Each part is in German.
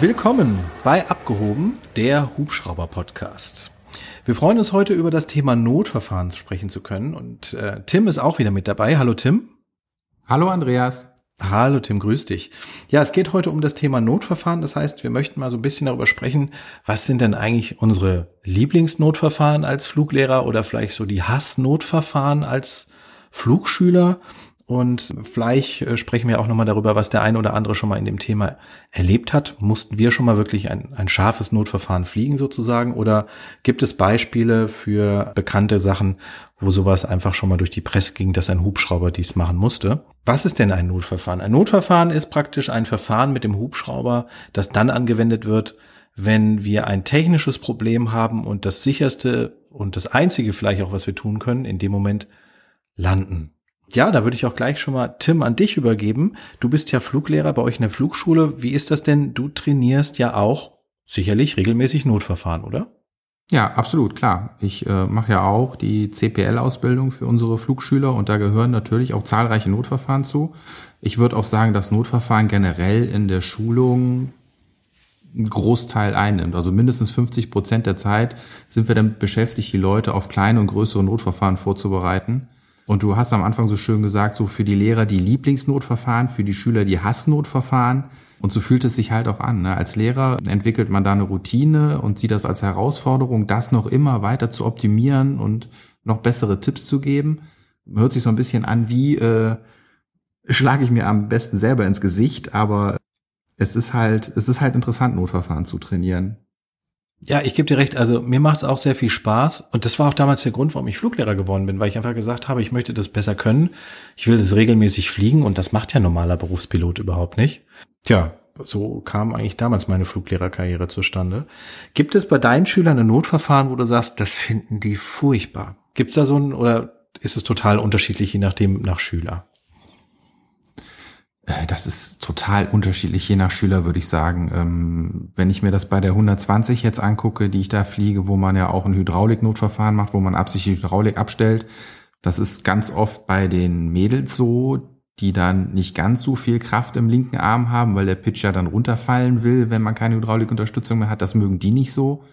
Willkommen bei Abgehoben, der Hubschrauber-Podcast. Wir freuen uns heute über das Thema Notverfahren sprechen zu können und äh, Tim ist auch wieder mit dabei. Hallo Tim. Hallo Andreas. Hallo Tim, grüß dich. Ja, es geht heute um das Thema Notverfahren. Das heißt, wir möchten mal so ein bisschen darüber sprechen, was sind denn eigentlich unsere Lieblingsnotverfahren als Fluglehrer oder vielleicht so die Hassnotverfahren als Flugschüler und vielleicht äh, sprechen wir auch nochmal darüber, was der eine oder andere schon mal in dem Thema erlebt hat. Mussten wir schon mal wirklich ein, ein scharfes Notverfahren fliegen sozusagen? Oder gibt es Beispiele für bekannte Sachen, wo sowas einfach schon mal durch die Presse ging, dass ein Hubschrauber dies machen musste? Was ist denn ein Notverfahren? Ein Notverfahren ist praktisch ein Verfahren mit dem Hubschrauber, das dann angewendet wird, wenn wir ein technisches Problem haben und das sicherste und das einzige vielleicht auch, was wir tun können, in dem Moment landen. Ja, da würde ich auch gleich schon mal Tim an dich übergeben. Du bist ja Fluglehrer bei euch in der Flugschule. Wie ist das denn? Du trainierst ja auch sicherlich regelmäßig Notverfahren, oder? Ja, absolut, klar. Ich äh, mache ja auch die CPL-Ausbildung für unsere Flugschüler und da gehören natürlich auch zahlreiche Notverfahren zu. Ich würde auch sagen, dass Notverfahren generell in der Schulung einen Großteil einnimmt. Also mindestens 50 Prozent der Zeit sind wir damit beschäftigt, die Leute auf kleine und größere Notverfahren vorzubereiten. Und du hast am Anfang so schön gesagt, so für die Lehrer die Lieblingsnotverfahren, für die Schüler die Hassnotverfahren. Und so fühlt es sich halt auch an. Ne? Als Lehrer entwickelt man da eine Routine und sieht das als Herausforderung, das noch immer weiter zu optimieren und noch bessere Tipps zu geben. Hört sich so ein bisschen an, wie äh, schlage ich mir am besten selber ins Gesicht, aber es ist halt, es ist halt interessant, Notverfahren zu trainieren. Ja, ich gebe dir recht. Also mir macht es auch sehr viel Spaß. Und das war auch damals der Grund, warum ich Fluglehrer geworden bin, weil ich einfach gesagt habe, ich möchte das besser können. Ich will das regelmäßig fliegen und das macht ja normaler Berufspilot überhaupt nicht. Tja, so kam eigentlich damals meine Fluglehrerkarriere zustande. Gibt es bei deinen Schülern ein Notverfahren, wo du sagst, das finden die furchtbar? Gibt es da so ein, oder ist es total unterschiedlich, je nachdem, nach Schüler? Äh, das ist total unterschiedlich, je nach Schüler würde ich sagen. Ähm, wenn ich mir das bei der 120 jetzt angucke, die ich da fliege, wo man ja auch ein Hydrauliknotverfahren macht, wo man absichtlich Hydraulik abstellt, das ist ganz oft bei den Mädels so, die dann nicht ganz so viel Kraft im linken Arm haben, weil der Pitcher dann runterfallen will, wenn man keine Hydraulikunterstützung mehr hat. Das mögen die nicht so.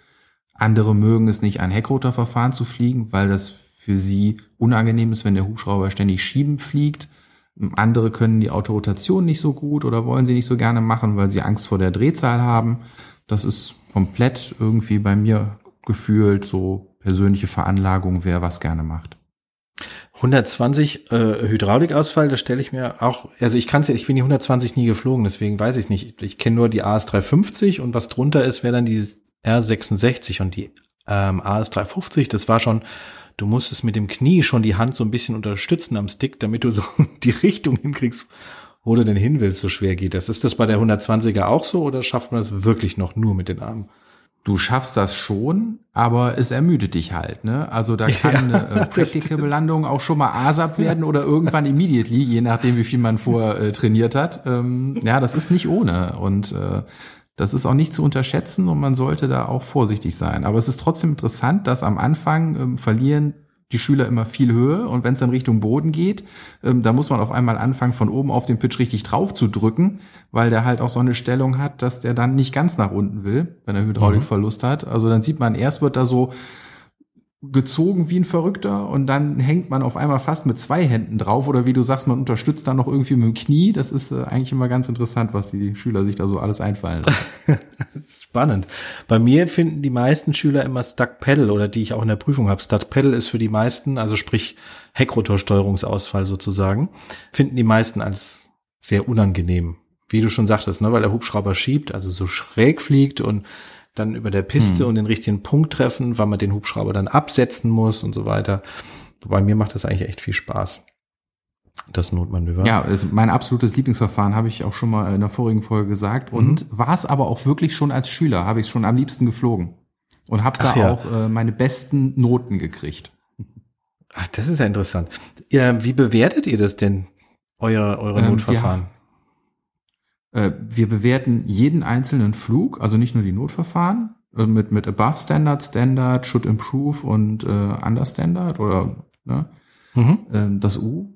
Andere mögen es nicht, ein Heckrotorverfahren zu fliegen, weil das für sie unangenehm ist, wenn der Hubschrauber ständig schieben fliegt. Andere können die Autorotation nicht so gut oder wollen sie nicht so gerne machen, weil sie Angst vor der Drehzahl haben. Das ist komplett irgendwie bei mir gefühlt so persönliche Veranlagung, wer was gerne macht. 120 äh, Hydraulikausfall, das stelle ich mir auch, also ich kann ja, ich bin die 120 nie geflogen, deswegen weiß ich nicht. Ich, ich kenne nur die AS350 und was drunter ist, wäre dann die R66 und die ähm, AS350, das war schon du musstest mit dem Knie schon die Hand so ein bisschen unterstützen am Stick, damit du so die Richtung hinkriegst, wo du denn hin willst, so schwer geht das. Ist das bei der 120er auch so oder schafft man das wirklich noch nur mit den Armen? Du schaffst das schon, aber es ermüdet dich halt. Ne? Also da kann ja, eine äh, Practical-Landung auch schon mal ASAP werden oder irgendwann immediately, je nachdem, wie viel man vor äh, trainiert hat. Ähm, ja, das ist nicht ohne. Und äh, das ist auch nicht zu unterschätzen und man sollte da auch vorsichtig sein. Aber es ist trotzdem interessant, dass am Anfang ähm, verlieren die Schüler immer viel Höhe und wenn es dann Richtung Boden geht, ähm, da muss man auf einmal anfangen, von oben auf den Pitch richtig drauf zu drücken, weil der halt auch so eine Stellung hat, dass der dann nicht ganz nach unten will, wenn er Hydraulikverlust mhm. hat. Also dann sieht man, erst wird da so gezogen wie ein Verrückter und dann hängt man auf einmal fast mit zwei Händen drauf oder wie du sagst, man unterstützt dann noch irgendwie mit dem Knie. Das ist äh, eigentlich immer ganz interessant, was die Schüler sich da so alles einfallen Spannend. Bei mir finden die meisten Schüler immer Stuck Pedal oder die ich auch in der Prüfung habe. Stuck Pedal ist für die meisten, also sprich Heckrotorsteuerungsausfall sozusagen, finden die meisten als sehr unangenehm. Wie du schon sagtest, ne, weil der Hubschrauber schiebt, also so schräg fliegt und dann über der Piste hm. und den richtigen Punkt treffen, weil man den Hubschrauber dann absetzen muss und so weiter. Bei mir macht das eigentlich echt viel Spaß. Das Notmanöver. Ja, ist mein absolutes Lieblingsverfahren, habe ich auch schon mal in der vorigen Folge gesagt. Und mhm. war es aber auch wirklich schon als Schüler, habe ich schon am liebsten geflogen. Und habe da ja. auch äh, meine besten Noten gekriegt. Ach, das ist ja interessant. Ja, wie bewertet ihr das denn, euer, eure ähm, Notverfahren? Äh, wir bewerten jeden einzelnen Flug, also nicht nur die Notverfahren, äh, mit, mit Above Standard, Standard, Should Improve und äh, Under Standard oder ne, mhm. ähm, das U.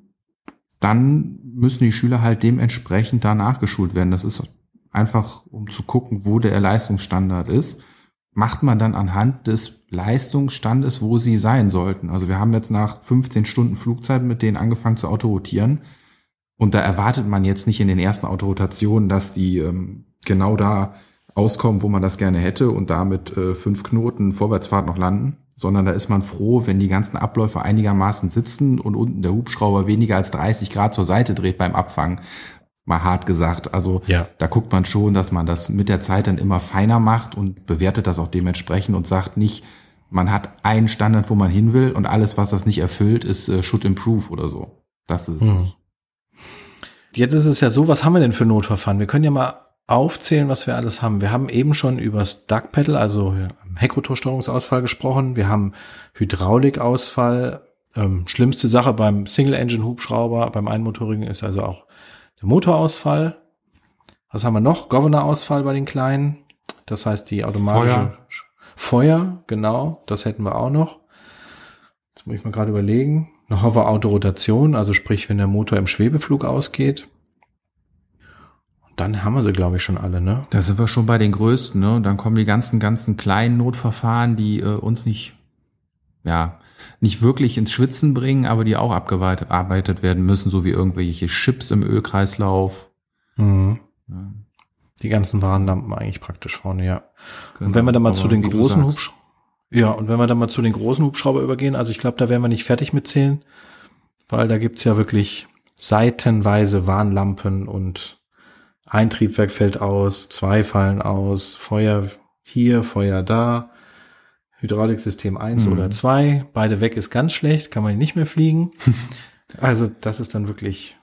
Dann müssen die Schüler halt dementsprechend da nachgeschult werden. Das ist einfach um zu gucken, wo der Leistungsstandard ist, macht man dann anhand des Leistungsstandes, wo sie sein sollten. Also wir haben jetzt nach 15 Stunden Flugzeit mit denen angefangen zu autorotieren. Und da erwartet man jetzt nicht in den ersten Autorotationen, dass die ähm, genau da auskommen, wo man das gerne hätte und damit äh, fünf Knoten Vorwärtsfahrt noch landen, sondern da ist man froh, wenn die ganzen Abläufe einigermaßen sitzen und unten der Hubschrauber weniger als 30 Grad zur Seite dreht beim Abfangen. Mal hart gesagt. Also ja. da guckt man schon, dass man das mit der Zeit dann immer feiner macht und bewertet das auch dementsprechend und sagt nicht, man hat einen Standard, wo man hin will und alles, was das nicht erfüllt, ist äh, should improve oder so. Das ist es hm. nicht. Jetzt ist es ja so, was haben wir denn für Notverfahren? Wir können ja mal aufzählen, was wir alles haben. Wir haben eben schon über das Duck Pedal, also Heckrotorsteuerungsausfall gesprochen. Wir haben Hydraulikausfall. Ähm, schlimmste Sache beim Single-Engine-Hubschrauber, beim einmotorigen ist also auch der Motorausfall. Was haben wir noch? Governor-Ausfall bei den kleinen. Das heißt, die automatische Feuer. Feuer, genau, das hätten wir auch noch. Jetzt muss ich mal gerade überlegen. Noch Hover-Autorotation, also sprich, wenn der Motor im Schwebeflug ausgeht. Dann haben wir sie, glaube ich, schon alle, ne? Da sind wir schon bei den größten, ne? Und dann kommen die ganzen, ganzen kleinen Notverfahren, die äh, uns nicht, ja, nicht wirklich ins Schwitzen bringen, aber die auch abgearbeitet werden müssen, so wie irgendwelche Chips im Ölkreislauf. Mhm. Ja. Die ganzen Warnlampen eigentlich praktisch vorne, ja. Genau, und wenn wir dann mal zu den großen Hubschraubern, ja, und wenn wir dann mal zu den großen Hubschrauber übergehen, also ich glaube, da werden wir nicht fertig mitzählen, weil da gibt's ja wirklich seitenweise Warnlampen und ein Triebwerk fällt aus, zwei fallen aus, Feuer hier, Feuer da, Hydrauliksystem eins mhm. oder zwei, beide weg ist ganz schlecht, kann man nicht mehr fliegen. also das ist dann wirklich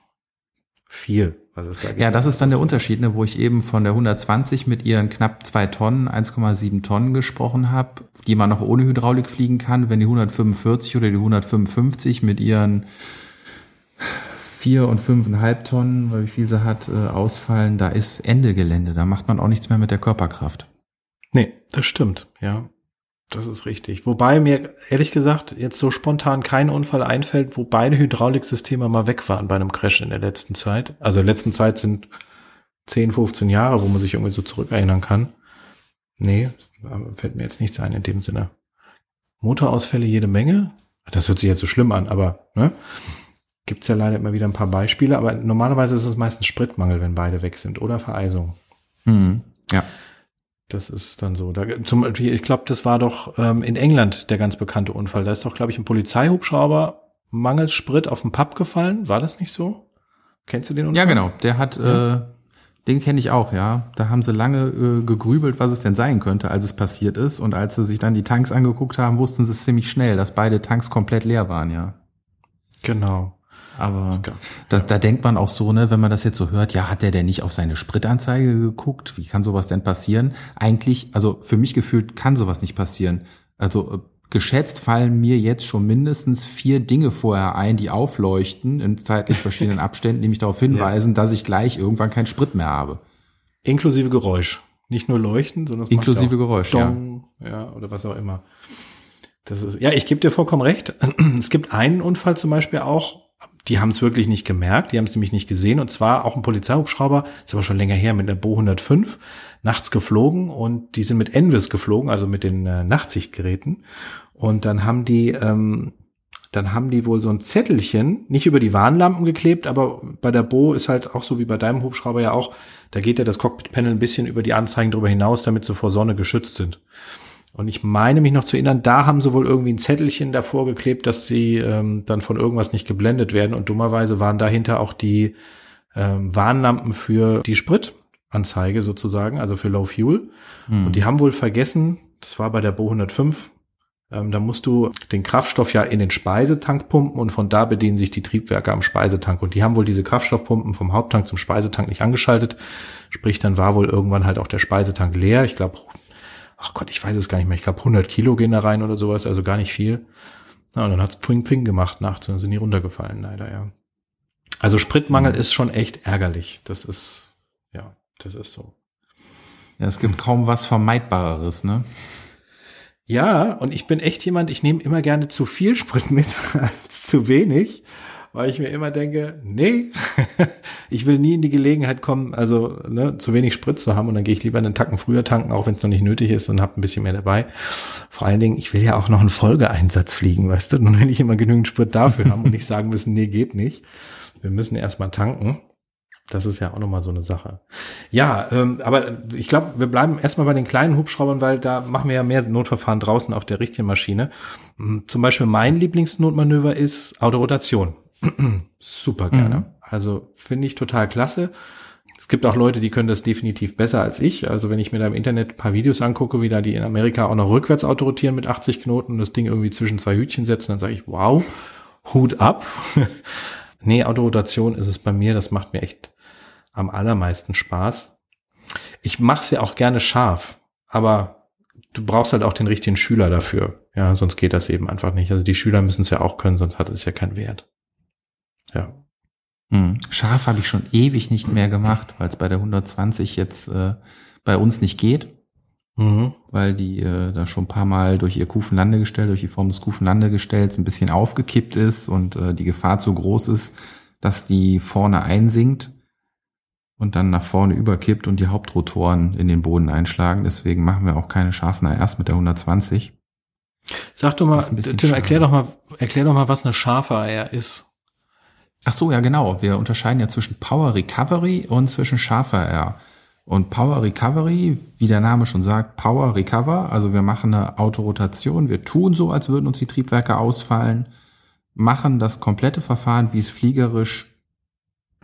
viel, da. Ja, das ist dann der Unterschied, ne, wo ich eben von der 120 mit ihren knapp zwei Tonnen, 1,7 Tonnen gesprochen habe, die man noch ohne Hydraulik fliegen kann, wenn die 145 oder die 155 mit ihren vier und fünfeinhalb Tonnen, weil wie viel sie hat, äh, ausfallen, da ist Ende Gelände. Da macht man auch nichts mehr mit der Körperkraft. Nee, das stimmt, ja. Das ist richtig. Wobei mir ehrlich gesagt jetzt so spontan kein Unfall einfällt, wo beide Hydrauliksysteme mal weg waren bei einem Crash in der letzten Zeit. Also in der letzten Zeit sind 10, 15 Jahre, wo man sich irgendwie so zurückerinnern kann. Nee, fällt mir jetzt nichts ein in dem Sinne. Motorausfälle jede Menge. Das hört sich jetzt so schlimm an, aber ne? Gibt es ja leider immer wieder ein paar Beispiele, aber normalerweise ist es meistens Spritmangel, wenn beide weg sind oder Vereisung. Mhm. Ja. Das ist dann so. Da, zum, ich glaube, das war doch ähm, in England der ganz bekannte Unfall. Da ist doch, glaube ich, ein Polizeihubschrauber mangels Sprit auf den Pub gefallen. War das nicht so? Kennst du den Unfall? Ja, genau. Der hat, ja. äh, den kenne ich auch, ja. Da haben sie lange äh, gegrübelt, was es denn sein könnte, als es passiert ist. Und als sie sich dann die Tanks angeguckt haben, wussten sie es ziemlich schnell, dass beide Tanks komplett leer waren, ja. Genau. Aber da, da denkt man auch so, ne, wenn man das jetzt so hört, ja, hat der denn nicht auf seine Spritanzeige geguckt? Wie kann sowas denn passieren? Eigentlich, also für mich gefühlt kann sowas nicht passieren. Also äh, geschätzt fallen mir jetzt schon mindestens vier Dinge vorher ein, die aufleuchten in zeitlich verschiedenen Abständen, die mich darauf hinweisen, ja. dass ich gleich irgendwann keinen Sprit mehr habe. Inklusive Geräusch. Nicht nur leuchten, sondern inklusive Geräusch, Dong, ja. ja, oder was auch immer. Das ist, ja, ich gebe dir vollkommen recht. Es gibt einen Unfall zum Beispiel auch, die haben es wirklich nicht gemerkt, die haben es nämlich nicht gesehen. Und zwar auch ein Polizeihubschrauber, ist aber schon länger her, mit der Bo 105, nachts geflogen und die sind mit Envis geflogen, also mit den äh, Nachtsichtgeräten. Und dann haben die, ähm, dann haben die wohl so ein Zettelchen, nicht über die Warnlampen geklebt, aber bei der Bo ist halt auch so wie bei deinem Hubschrauber ja auch, da geht ja das Cockpit-Panel ein bisschen über die Anzeigen drüber hinaus, damit sie vor Sonne geschützt sind. Und ich meine mich noch zu erinnern, da haben sie wohl irgendwie ein Zettelchen davor geklebt, dass sie ähm, dann von irgendwas nicht geblendet werden. Und dummerweise waren dahinter auch die ähm, Warnlampen für die Spritanzeige sozusagen, also für Low Fuel. Hm. Und die haben wohl vergessen, das war bei der Bo 105, ähm, da musst du den Kraftstoff ja in den Speisetank pumpen und von da bedienen sich die Triebwerke am Speisetank. Und die haben wohl diese Kraftstoffpumpen vom Haupttank zum Speisetank nicht angeschaltet. Sprich, dann war wohl irgendwann halt auch der Speisetank leer. Ich glaube, ach Gott, ich weiß es gar nicht mehr, ich glaube 100 Kilo gehen da rein oder sowas, also gar nicht viel. Na, und dann hat's Pfing Pfing gemacht nachts und dann sind die runtergefallen, leider, ja. Also Spritmangel mhm. ist schon echt ärgerlich. Das ist, ja, das ist so. Ja, es gibt kaum was Vermeidbareres, ne? Ja, und ich bin echt jemand, ich nehme immer gerne zu viel Sprit mit als zu wenig. Weil ich mir immer denke, nee, ich will nie in die Gelegenheit kommen, also ne, zu wenig Sprit zu haben und dann gehe ich lieber einen Tacken früher tanken, auch wenn es noch nicht nötig ist und habe ein bisschen mehr dabei. Vor allen Dingen, ich will ja auch noch einen Folgeeinsatz fliegen, weißt du, nun will ich immer genügend Sprit dafür haben und nicht sagen müssen, nee, geht nicht. Wir müssen erstmal tanken. Das ist ja auch nochmal so eine Sache. Ja, ähm, aber ich glaube, wir bleiben erstmal bei den kleinen Hubschraubern, weil da machen wir ja mehr Notverfahren draußen auf der richtigen Maschine. Hm, zum Beispiel mein Lieblingsnotmanöver ist Autorotation. Super gerne. Mhm. Also finde ich total klasse. Es gibt auch Leute, die können das definitiv besser als ich. Also wenn ich mir da im Internet ein paar Videos angucke, wie da die in Amerika auch noch rückwärts autorotieren mit 80 Knoten und das Ding irgendwie zwischen zwei Hütchen setzen, dann sage ich, wow, Hut ab. nee, Autorotation ist es bei mir, das macht mir echt am allermeisten Spaß. Ich mache es ja auch gerne scharf, aber du brauchst halt auch den richtigen Schüler dafür. Ja, sonst geht das eben einfach nicht. Also die Schüler müssen es ja auch können, sonst hat es ja keinen Wert. Ja. Hm. Scharf habe ich schon ewig nicht mehr gemacht, weil es bei der 120 jetzt äh, bei uns nicht geht. Mhm. Weil die äh, da schon ein paar Mal durch ihr Kufenlandegestell, durch die Form des Kufenlandegestells ein bisschen aufgekippt ist und äh, die Gefahr zu groß ist, dass die vorne einsinkt und dann nach vorne überkippt und die Hauptrotoren in den Boden einschlagen. Deswegen machen wir auch keine scharfen ARs mit der 120. Sag doch mal, Tim, erklär doch mal, erklär doch mal, was eine scharfe AR ist. Ach so, ja genau. Wir unterscheiden ja zwischen Power Recovery und zwischen scharfer AR. Und Power Recovery, wie der Name schon sagt, Power Recover, also wir machen eine Autorotation, wir tun so, als würden uns die Triebwerke ausfallen, machen das komplette Verfahren, wie es fliegerisch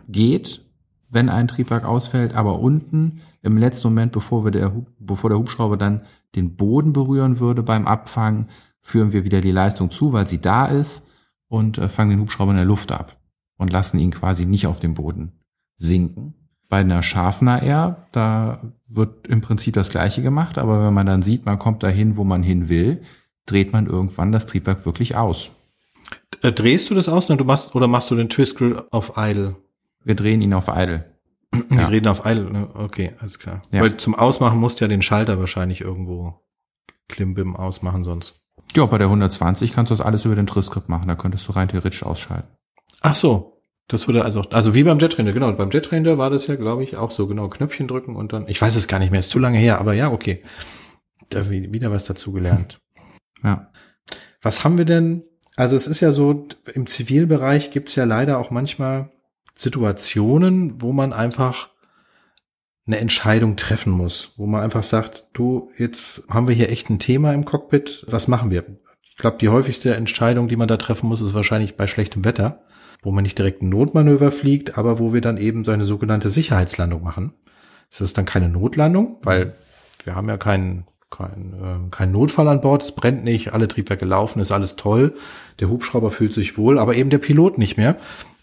geht, wenn ein Triebwerk ausfällt, aber unten im letzten Moment, bevor wir der, bevor der Hubschrauber dann den Boden berühren würde beim Abfangen, führen wir wieder die Leistung zu, weil sie da ist und äh, fangen den Hubschrauber in der Luft ab und lassen ihn quasi nicht auf dem Boden sinken. Bei einer scharfen AR, da wird im Prinzip das Gleiche gemacht, aber wenn man dann sieht, man kommt dahin, wo man hin will, dreht man irgendwann das Triebwerk wirklich aus. Äh, drehst du das aus oder machst, oder machst du den Twist Grill auf Idle? Wir drehen ihn auf Idle. Wir ja. drehen auf Idle, ne? okay, alles klar. Ja. Weil zum Ausmachen musst du ja den Schalter wahrscheinlich irgendwo Klimbim ausmachen sonst. Ja, bei der 120 kannst du das alles über den Trisskript machen. Da könntest du rein theoretisch ausschalten. Ach so. Das würde also, also wie beim Jetranger, genau. Beim Jetranger war das ja, glaube ich, auch so genau Knöpfchen drücken und dann, ich weiß es gar nicht mehr, ist zu lange her, aber ja, okay. Da wieder was dazu gelernt. Ja. Was haben wir denn? Also es ist ja so, im Zivilbereich gibt's ja leider auch manchmal Situationen, wo man einfach eine Entscheidung treffen muss, wo man einfach sagt, du, jetzt haben wir hier echt ein Thema im Cockpit, was machen wir? Ich glaube, die häufigste Entscheidung, die man da treffen muss, ist wahrscheinlich bei schlechtem Wetter, wo man nicht direkt ein Notmanöver fliegt, aber wo wir dann eben so eine sogenannte Sicherheitslandung machen. Das ist dann keine Notlandung, weil wir haben ja keinen kein, äh, kein Notfall an Bord, es brennt nicht, alle Triebwerke laufen, ist alles toll, der Hubschrauber fühlt sich wohl, aber eben der Pilot nicht mehr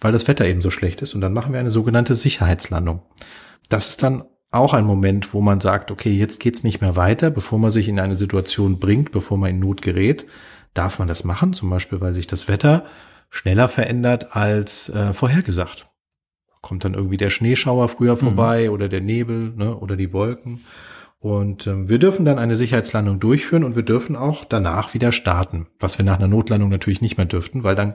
weil das Wetter eben so schlecht ist. Und dann machen wir eine sogenannte Sicherheitslandung. Das ist dann auch ein Moment, wo man sagt, okay, jetzt geht's nicht mehr weiter, bevor man sich in eine Situation bringt, bevor man in Not gerät, darf man das machen, zum Beispiel, weil sich das Wetter schneller verändert als äh, vorhergesagt. Kommt dann irgendwie der Schneeschauer früher mhm. vorbei mhm. oder der Nebel ne, oder die Wolken. Und ähm, wir dürfen dann eine Sicherheitslandung durchführen und wir dürfen auch danach wieder starten, was wir nach einer Notlandung natürlich nicht mehr dürften, weil dann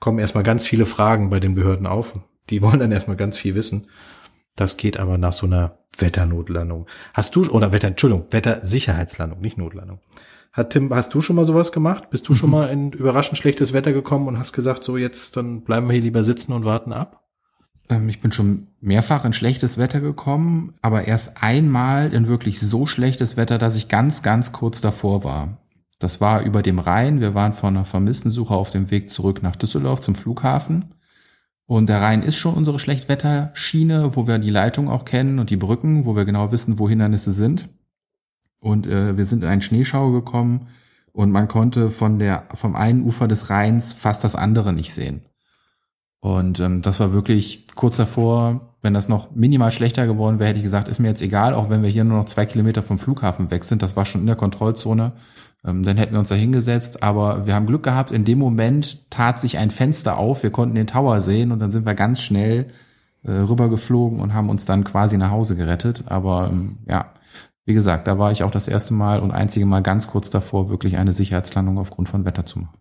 kommen erstmal ganz viele Fragen bei den Behörden auf. Die wollen dann erstmal ganz viel wissen. Das geht aber nach so einer Wetternotlandung. Hast du, oder Wetter, Entschuldigung, Wettersicherheitslandung, nicht Notlandung. Hat Tim, hast du schon mal sowas gemacht? Bist du mhm. schon mal in überraschend schlechtes Wetter gekommen und hast gesagt, so jetzt, dann bleiben wir hier lieber sitzen und warten ab? Ähm, ich bin schon mehrfach in schlechtes Wetter gekommen, aber erst einmal in wirklich so schlechtes Wetter, dass ich ganz, ganz kurz davor war. Das war über dem Rhein. Wir waren von einer Vermisstensuche auf dem Weg zurück nach Düsseldorf zum Flughafen. Und der Rhein ist schon unsere Schlechtwetterschiene, wo wir die Leitung auch kennen und die Brücken, wo wir genau wissen, wo Hindernisse sind. Und äh, wir sind in einen Schneeschauer gekommen und man konnte von der, vom einen Ufer des Rheins fast das andere nicht sehen. Und ähm, das war wirklich kurz davor, wenn das noch minimal schlechter geworden wäre, hätte ich gesagt, ist mir jetzt egal, auch wenn wir hier nur noch zwei Kilometer vom Flughafen weg sind. Das war schon in der Kontrollzone. Ähm, dann hätten wir uns da hingesetzt, aber wir haben Glück gehabt, in dem Moment tat sich ein Fenster auf, wir konnten den Tower sehen und dann sind wir ganz schnell äh, rübergeflogen und haben uns dann quasi nach Hause gerettet. Aber ähm, ja, wie gesagt, da war ich auch das erste Mal und einzige Mal ganz kurz davor, wirklich eine Sicherheitslandung aufgrund von Wetter zu machen.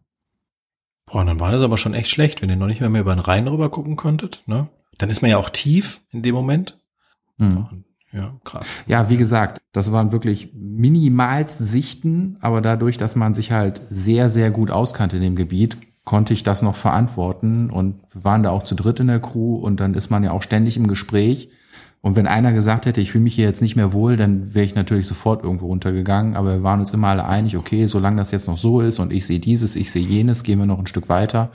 Boah, dann war das aber schon echt schlecht, wenn ihr noch nicht mehr, mehr über den Rhein rüber gucken konntet, ne? Dann ist man ja auch tief in dem Moment. Mhm. Ja, krass. Ja, wie gesagt, das waren wirklich minimals Sichten, aber dadurch, dass man sich halt sehr, sehr gut auskannte in dem Gebiet, konnte ich das noch verantworten und wir waren da auch zu dritt in der Crew und dann ist man ja auch ständig im Gespräch. Und wenn einer gesagt hätte, ich fühle mich hier jetzt nicht mehr wohl, dann wäre ich natürlich sofort irgendwo runtergegangen. Aber wir waren uns immer alle einig, okay, solange das jetzt noch so ist und ich sehe dieses, ich sehe jenes, gehen wir noch ein Stück weiter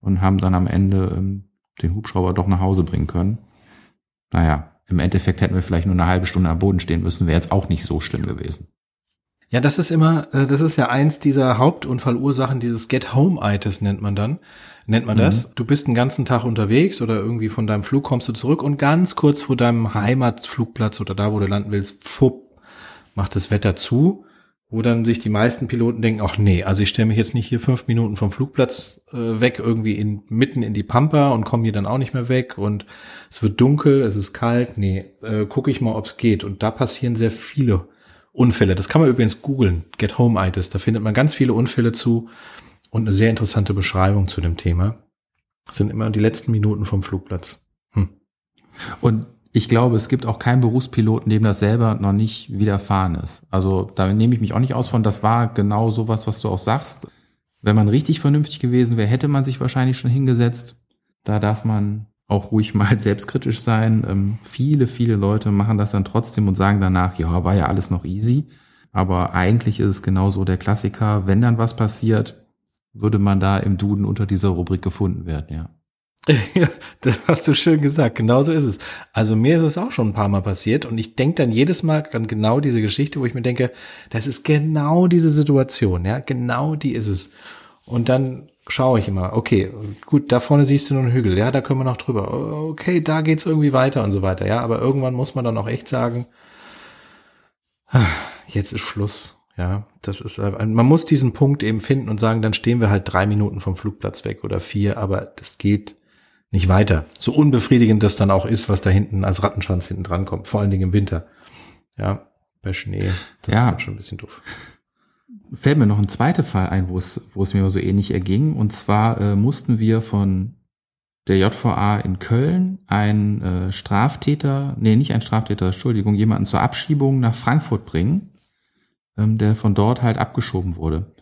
und haben dann am Ende ähm, den Hubschrauber doch nach Hause bringen können. Naja, im Endeffekt hätten wir vielleicht nur eine halbe Stunde am Boden stehen müssen, wäre jetzt auch nicht so schlimm gewesen. Ja, das ist immer, äh, das ist ja eins dieser Hauptunfallursachen, dieses Get-Home-Itis nennt man dann, nennt man das. Mhm. Du bist den ganzen Tag unterwegs oder irgendwie von deinem Flug kommst du zurück und ganz kurz vor deinem Heimatflugplatz oder da, wo du landen willst, fupp, macht das Wetter zu wo dann sich die meisten Piloten denken, ach nee, also ich stelle mich jetzt nicht hier fünf Minuten vom Flugplatz äh, weg, irgendwie in, mitten in die Pampa und komme hier dann auch nicht mehr weg und es wird dunkel, es ist kalt, nee, äh, gucke ich mal, ob es geht. Und da passieren sehr viele Unfälle. Das kann man übrigens googeln, Get Home Itis, da findet man ganz viele Unfälle zu und eine sehr interessante Beschreibung zu dem Thema. Das sind immer die letzten Minuten vom Flugplatz. Hm. Und ich glaube, es gibt auch keinen Berufspiloten, dem das selber noch nicht widerfahren ist. Also da nehme ich mich auch nicht aus von, das war genau sowas, was du auch sagst. Wenn man richtig vernünftig gewesen wäre, hätte man sich wahrscheinlich schon hingesetzt. Da darf man auch ruhig mal selbstkritisch sein. Ähm, viele, viele Leute machen das dann trotzdem und sagen danach, ja, war ja alles noch easy. Aber eigentlich ist es genauso der Klassiker. Wenn dann was passiert, würde man da im Duden unter dieser Rubrik gefunden werden, ja. Ja, das hast du schön gesagt. Genauso ist es. Also mir ist es auch schon ein paar Mal passiert und ich denke dann jedes Mal an genau diese Geschichte, wo ich mir denke, das ist genau diese Situation, ja, genau die ist es. Und dann schaue ich immer, okay, gut, da vorne siehst du nur einen Hügel, ja, da können wir noch drüber. Okay, da geht's irgendwie weiter und so weiter, ja, aber irgendwann muss man dann auch echt sagen, jetzt ist Schluss. Ja, das ist, man muss diesen Punkt eben finden und sagen, dann stehen wir halt drei Minuten vom Flugplatz weg oder vier, aber das geht nicht weiter. So unbefriedigend das dann auch ist, was da hinten als Rattenschwanz hinten dran kommt, vor allen Dingen im Winter. Ja, bei Schnee, das ja. ist dann schon ein bisschen doof. Fällt mir noch ein zweiter Fall ein, wo es, wo es mir so ähnlich erging. Und zwar äh, mussten wir von der JVA in Köln einen äh, Straftäter, nee, nicht ein Straftäter, Entschuldigung, jemanden zur Abschiebung nach Frankfurt bringen, ähm, der von dort halt abgeschoben wurde.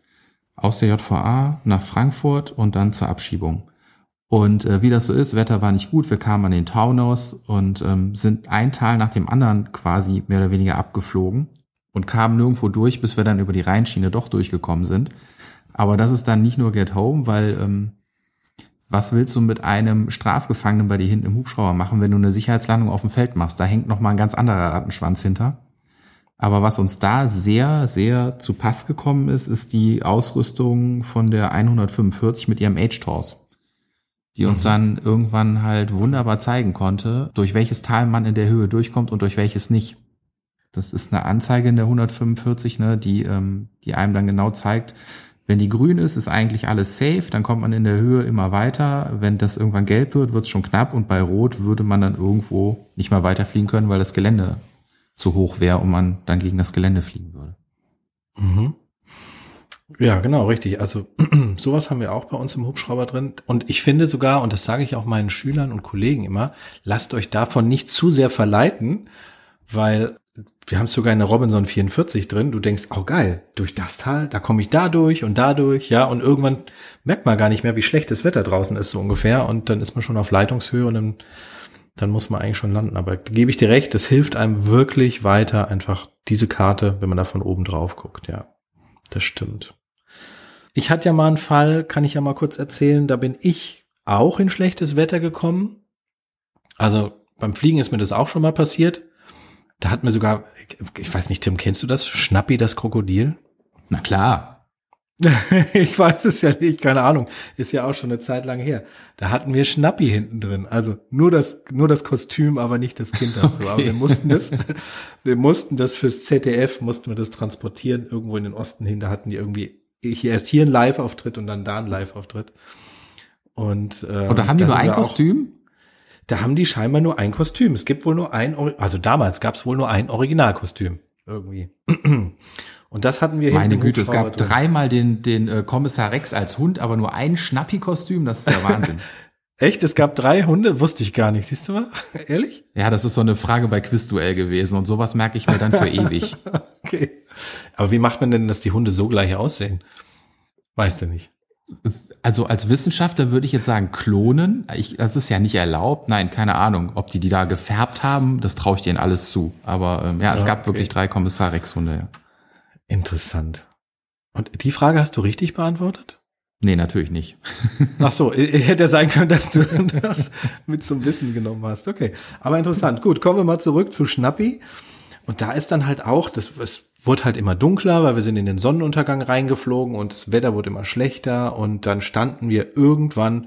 Aus der JVA nach Frankfurt und dann zur Abschiebung. Und äh, wie das so ist, Wetter war nicht gut, wir kamen an den Taunus und ähm, sind ein Tal nach dem anderen quasi mehr oder weniger abgeflogen und kamen nirgendwo durch, bis wir dann über die Rheinschiene doch durchgekommen sind. Aber das ist dann nicht nur Get Home, weil ähm, was willst du mit einem Strafgefangenen bei dir hinten im Hubschrauber machen, wenn du eine Sicherheitslandung auf dem Feld machst? Da hängt noch mal ein ganz anderer Rattenschwanz hinter. Aber was uns da sehr, sehr zu Pass gekommen ist, ist die Ausrüstung von der 145 mit ihrem H-Tors die uns mhm. dann irgendwann halt wunderbar zeigen konnte, durch welches Tal man in der Höhe durchkommt und durch welches nicht. Das ist eine Anzeige in der 145, ne, die, ähm, die einem dann genau zeigt, wenn die grün ist, ist eigentlich alles safe, dann kommt man in der Höhe immer weiter. Wenn das irgendwann gelb wird, wird es schon knapp und bei Rot würde man dann irgendwo nicht mal weiterfliegen können, weil das Gelände zu hoch wäre und man dann gegen das Gelände fliegen würde. Mhm. Ja, genau, richtig. Also sowas haben wir auch bei uns im Hubschrauber drin. Und ich finde sogar, und das sage ich auch meinen Schülern und Kollegen immer, lasst euch davon nicht zu sehr verleiten, weil wir haben sogar eine Robinson 44 drin. Du denkst, oh geil, durch das Tal, da komme ich da durch und da durch, ja, und irgendwann merkt man gar nicht mehr, wie schlecht das Wetter draußen ist, so ungefähr. Und dann ist man schon auf Leitungshöhe und dann, dann muss man eigentlich schon landen. Aber gebe ich dir recht, es hilft einem wirklich weiter, einfach diese Karte, wenn man da von oben drauf guckt, ja. Das stimmt. Ich hatte ja mal einen Fall, kann ich ja mal kurz erzählen, da bin ich auch in schlechtes Wetter gekommen. Also beim Fliegen ist mir das auch schon mal passiert. Da hat mir sogar, ich weiß nicht, Tim, kennst du das? Schnappi, das Krokodil? Na klar. ich weiß es ja nicht, keine Ahnung. Ist ja auch schon eine Zeit lang her. Da hatten wir Schnappi hinten drin. Also nur das, nur das Kostüm, aber nicht das Kind dazu. Okay. Aber wir mussten das, wir mussten das fürs ZDF, mussten wir das transportieren irgendwo in den Osten hin. Da hatten die irgendwie hier erst hier ein Live-Auftritt und dann da ein Live-Auftritt. Und, äh, und da haben die nur ein Kostüm? Da haben die scheinbar nur ein Kostüm. Es gibt wohl nur ein, also damals gab es wohl nur ein Originalkostüm irgendwie. Und das hatten wir Meine Güte, es gab dreimal den, den äh, Kommissar Rex als Hund, aber nur ein Schnappi-Kostüm, das ist der Wahnsinn. Echt? Es gab drei Hunde? Wusste ich gar nicht. Siehst du mal? Ehrlich? Ja, das ist so eine Frage bei Quizduell gewesen und sowas merke ich mir dann für ewig. okay. Aber wie macht man denn, dass die Hunde so gleich aussehen? Weißt du nicht. Also als Wissenschaftler würde ich jetzt sagen, klonen. Ich, das ist ja nicht erlaubt. Nein, keine Ahnung. Ob die die da gefärbt haben, das traue ich denen alles zu. Aber ähm, ja, es gab wirklich drei Kommissar Rex-Hunde. Ja. Interessant. Und die Frage hast du richtig beantwortet? Nee, natürlich nicht. Ach so, hätte ja sein können, dass du das mit zum Wissen genommen hast. Okay, aber interessant. Gut, kommen wir mal zurück zu Schnappi. Und da ist dann halt auch, das, es wurde halt immer dunkler, weil wir sind in den Sonnenuntergang reingeflogen und das Wetter wurde immer schlechter und dann standen wir irgendwann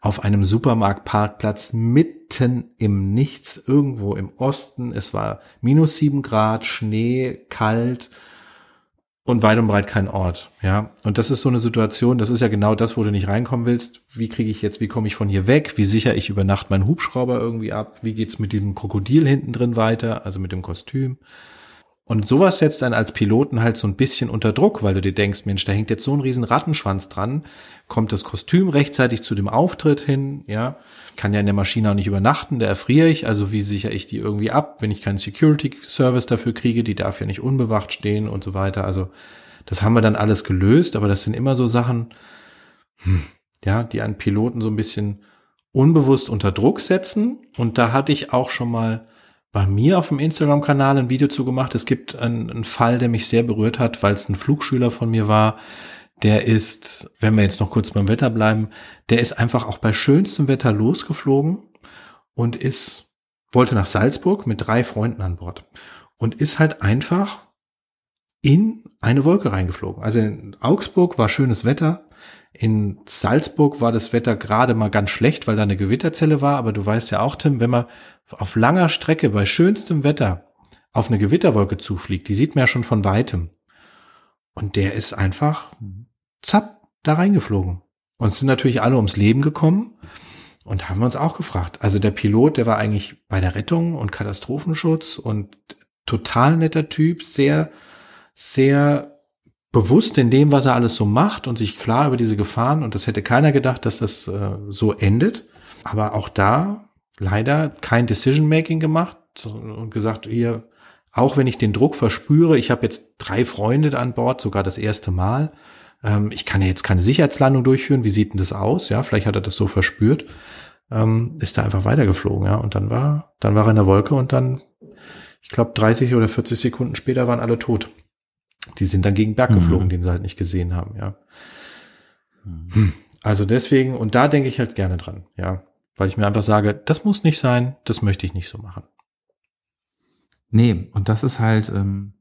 auf einem Supermarktparkplatz mitten im Nichts, irgendwo im Osten. Es war minus sieben Grad, Schnee, kalt und weit und breit kein Ort, ja. Und das ist so eine Situation, das ist ja genau das, wo du nicht reinkommen willst. Wie kriege ich jetzt, wie komme ich von hier weg? Wie sichere ich über Nacht meinen Hubschrauber irgendwie ab? Wie geht's mit diesem Krokodil hinten drin weiter, also mit dem Kostüm? Und sowas setzt dann als Piloten halt so ein bisschen unter Druck, weil du dir denkst, Mensch, da hängt jetzt so ein riesen Rattenschwanz dran. Kommt das Kostüm rechtzeitig zu dem Auftritt hin? Ja, kann ja in der Maschine auch nicht übernachten, da erfriere ich. Also wie sichere ich die irgendwie ab, wenn ich keinen Security Service dafür kriege? Die darf ja nicht unbewacht stehen und so weiter. Also das haben wir dann alles gelöst, aber das sind immer so Sachen, hm, ja, die einen Piloten so ein bisschen unbewusst unter Druck setzen. Und da hatte ich auch schon mal bei mir auf dem Instagram-Kanal ein Video zu gemacht. Es gibt einen, einen Fall, der mich sehr berührt hat, weil es ein Flugschüler von mir war. Der ist, wenn wir jetzt noch kurz beim Wetter bleiben, der ist einfach auch bei schönstem Wetter losgeflogen und ist, wollte nach Salzburg mit drei Freunden an Bord und ist halt einfach in eine Wolke reingeflogen. Also in Augsburg war schönes Wetter. In Salzburg war das Wetter gerade mal ganz schlecht, weil da eine Gewitterzelle war. Aber du weißt ja auch, Tim, wenn man auf langer Strecke bei schönstem Wetter auf eine Gewitterwolke zufliegt, die sieht man ja schon von weitem. Und der ist einfach zapp da reingeflogen. Und sind natürlich alle ums Leben gekommen und haben uns auch gefragt. Also der Pilot, der war eigentlich bei der Rettung und Katastrophenschutz und total netter Typ, sehr, sehr bewusst in dem, was er alles so macht und sich klar über diese Gefahren und das hätte keiner gedacht, dass das äh, so endet. Aber auch da leider kein Decision-Making gemacht und gesagt, hier, auch wenn ich den Druck verspüre, ich habe jetzt drei Freunde an Bord, sogar das erste Mal, ähm, ich kann ja jetzt keine Sicherheitslandung durchführen, wie sieht denn das aus? Ja, vielleicht hat er das so verspürt, ähm, ist da einfach weitergeflogen, ja, und dann war, dann war er in der Wolke und dann, ich glaube, 30 oder 40 Sekunden später waren alle tot. Die sind dann gegen Berg mhm. geflogen, den sie halt nicht gesehen haben, ja. Hm. Also deswegen, und da denke ich halt gerne dran, ja. Weil ich mir einfach sage, das muss nicht sein, das möchte ich nicht so machen. Nee, und das ist halt, ähm,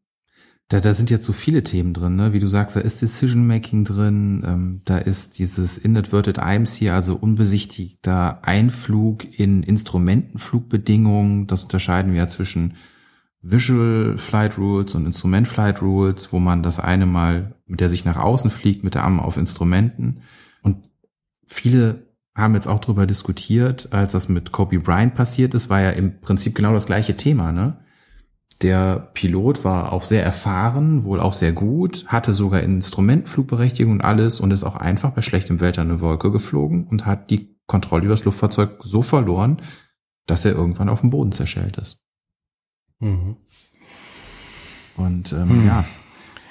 da, da sind jetzt so viele Themen drin, ne? Wie du sagst, da ist Decision Making drin, ähm, da ist dieses Inadverted IMC, also unbesichtigter Einflug in Instrumentenflugbedingungen. Das unterscheiden wir ja zwischen Visual Flight Rules und Instrument Flight Rules, wo man das eine mal mit der sich nach außen fliegt, mit der Arme auf Instrumenten. Und viele haben jetzt auch darüber diskutiert, als das mit Kobe Bryant passiert ist, war ja im Prinzip genau das gleiche Thema, ne? Der Pilot war auch sehr erfahren, wohl auch sehr gut, hatte sogar Instrumentenflugberechtigung und alles und ist auch einfach bei schlechtem Wetter eine Wolke geflogen und hat die Kontrolle über das Luftfahrzeug so verloren, dass er irgendwann auf dem Boden zerschellt ist. Mhm. Und ähm, mhm. ja,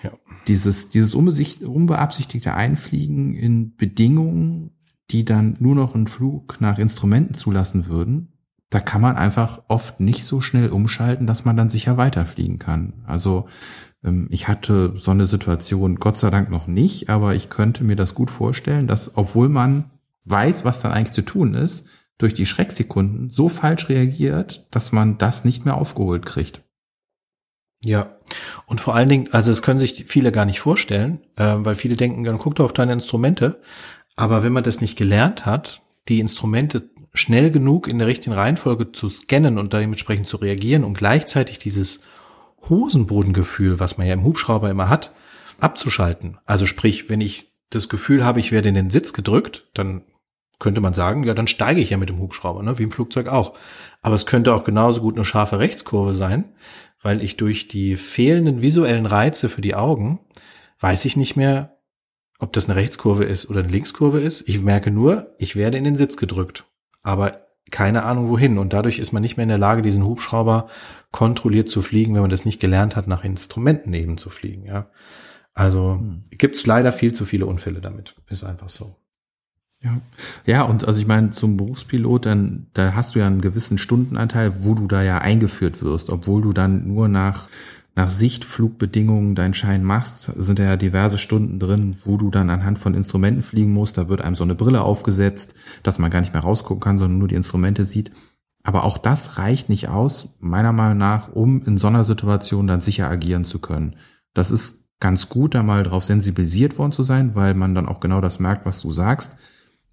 ja, dieses, dieses unbeabsichtigte Einfliegen in Bedingungen, die dann nur noch einen Flug nach Instrumenten zulassen würden, da kann man einfach oft nicht so schnell umschalten, dass man dann sicher weiterfliegen kann. Also ähm, ich hatte so eine Situation Gott sei Dank noch nicht, aber ich könnte mir das gut vorstellen, dass obwohl man weiß, was dann eigentlich zu tun ist, durch die Schrecksekunden so falsch reagiert, dass man das nicht mehr aufgeholt kriegt. Ja, und vor allen Dingen, also es können sich viele gar nicht vorstellen, äh, weil viele denken, dann guck doch auf deine Instrumente. Aber wenn man das nicht gelernt hat, die Instrumente schnell genug in der richtigen Reihenfolge zu scannen und dementsprechend zu reagieren und gleichzeitig dieses Hosenbodengefühl, was man ja im Hubschrauber immer hat, abzuschalten. Also sprich, wenn ich das Gefühl habe, ich werde in den Sitz gedrückt, dann könnte man sagen, ja, dann steige ich ja mit dem Hubschrauber, ne, wie im Flugzeug auch. Aber es könnte auch genauso gut eine scharfe Rechtskurve sein, weil ich durch die fehlenden visuellen Reize für die Augen weiß ich nicht mehr, ob das eine Rechtskurve ist oder eine Linkskurve ist. Ich merke nur, ich werde in den Sitz gedrückt. Aber keine Ahnung wohin. Und dadurch ist man nicht mehr in der Lage, diesen Hubschrauber kontrolliert zu fliegen, wenn man das nicht gelernt hat, nach Instrumenten eben zu fliegen. Ja, also hm. gibt es leider viel zu viele Unfälle damit. Ist einfach so. Ja. ja, und also ich meine, zum Berufspilot, dann, da hast du ja einen gewissen Stundenanteil, wo du da ja eingeführt wirst, obwohl du dann nur nach, nach Sichtflugbedingungen deinen Schein machst, sind da ja diverse Stunden drin, wo du dann anhand von Instrumenten fliegen musst. Da wird einem so eine Brille aufgesetzt, dass man gar nicht mehr rausgucken kann, sondern nur die Instrumente sieht. Aber auch das reicht nicht aus, meiner Meinung nach, um in so einer Situation dann sicher agieren zu können. Das ist ganz gut, da mal drauf sensibilisiert worden zu sein, weil man dann auch genau das merkt, was du sagst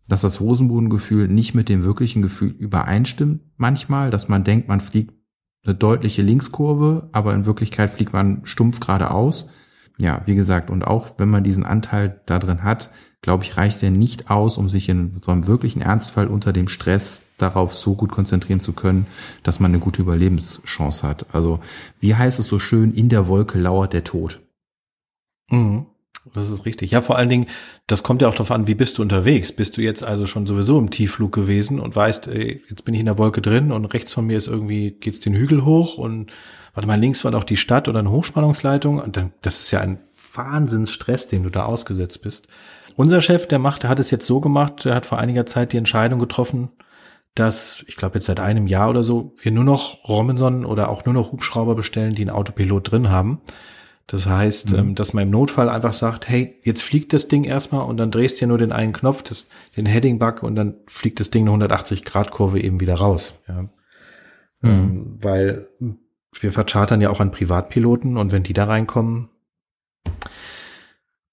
dass das Hosenbodengefühl nicht mit dem wirklichen Gefühl übereinstimmt manchmal, dass man denkt, man fliegt eine deutliche Linkskurve, aber in Wirklichkeit fliegt man stumpf geradeaus. Ja, wie gesagt, und auch wenn man diesen Anteil da drin hat, glaube ich, reicht der nicht aus, um sich in so einem wirklichen Ernstfall unter dem Stress darauf so gut konzentrieren zu können, dass man eine gute Überlebenschance hat. Also, wie heißt es so schön, in der Wolke lauert der Tod. Mhm. Das ist richtig. Ja, vor allen Dingen, das kommt ja auch darauf an, wie bist du unterwegs? Bist du jetzt also schon sowieso im Tiefflug gewesen und weißt, jetzt bin ich in der Wolke drin und rechts von mir ist irgendwie, geht's den Hügel hoch und warte mal, links war doch die Stadt oder eine Hochspannungsleitung und dann, das ist ja ein Wahnsinnsstress, dem du da ausgesetzt bist. Unser Chef, der macht, der hat es jetzt so gemacht, der hat vor einiger Zeit die Entscheidung getroffen, dass, ich glaube jetzt seit einem Jahr oder so, wir nur noch Robinson oder auch nur noch Hubschrauber bestellen, die einen Autopilot drin haben das heißt, mhm. ähm, dass man im Notfall einfach sagt, hey, jetzt fliegt das Ding erstmal und dann drehst du ja nur den einen Knopf, das, den Heading-Bug und dann fliegt das Ding eine 180-Grad-Kurve eben wieder raus. Ja. Mhm. Ähm, weil wir verchartern ja auch an Privatpiloten und wenn die da reinkommen,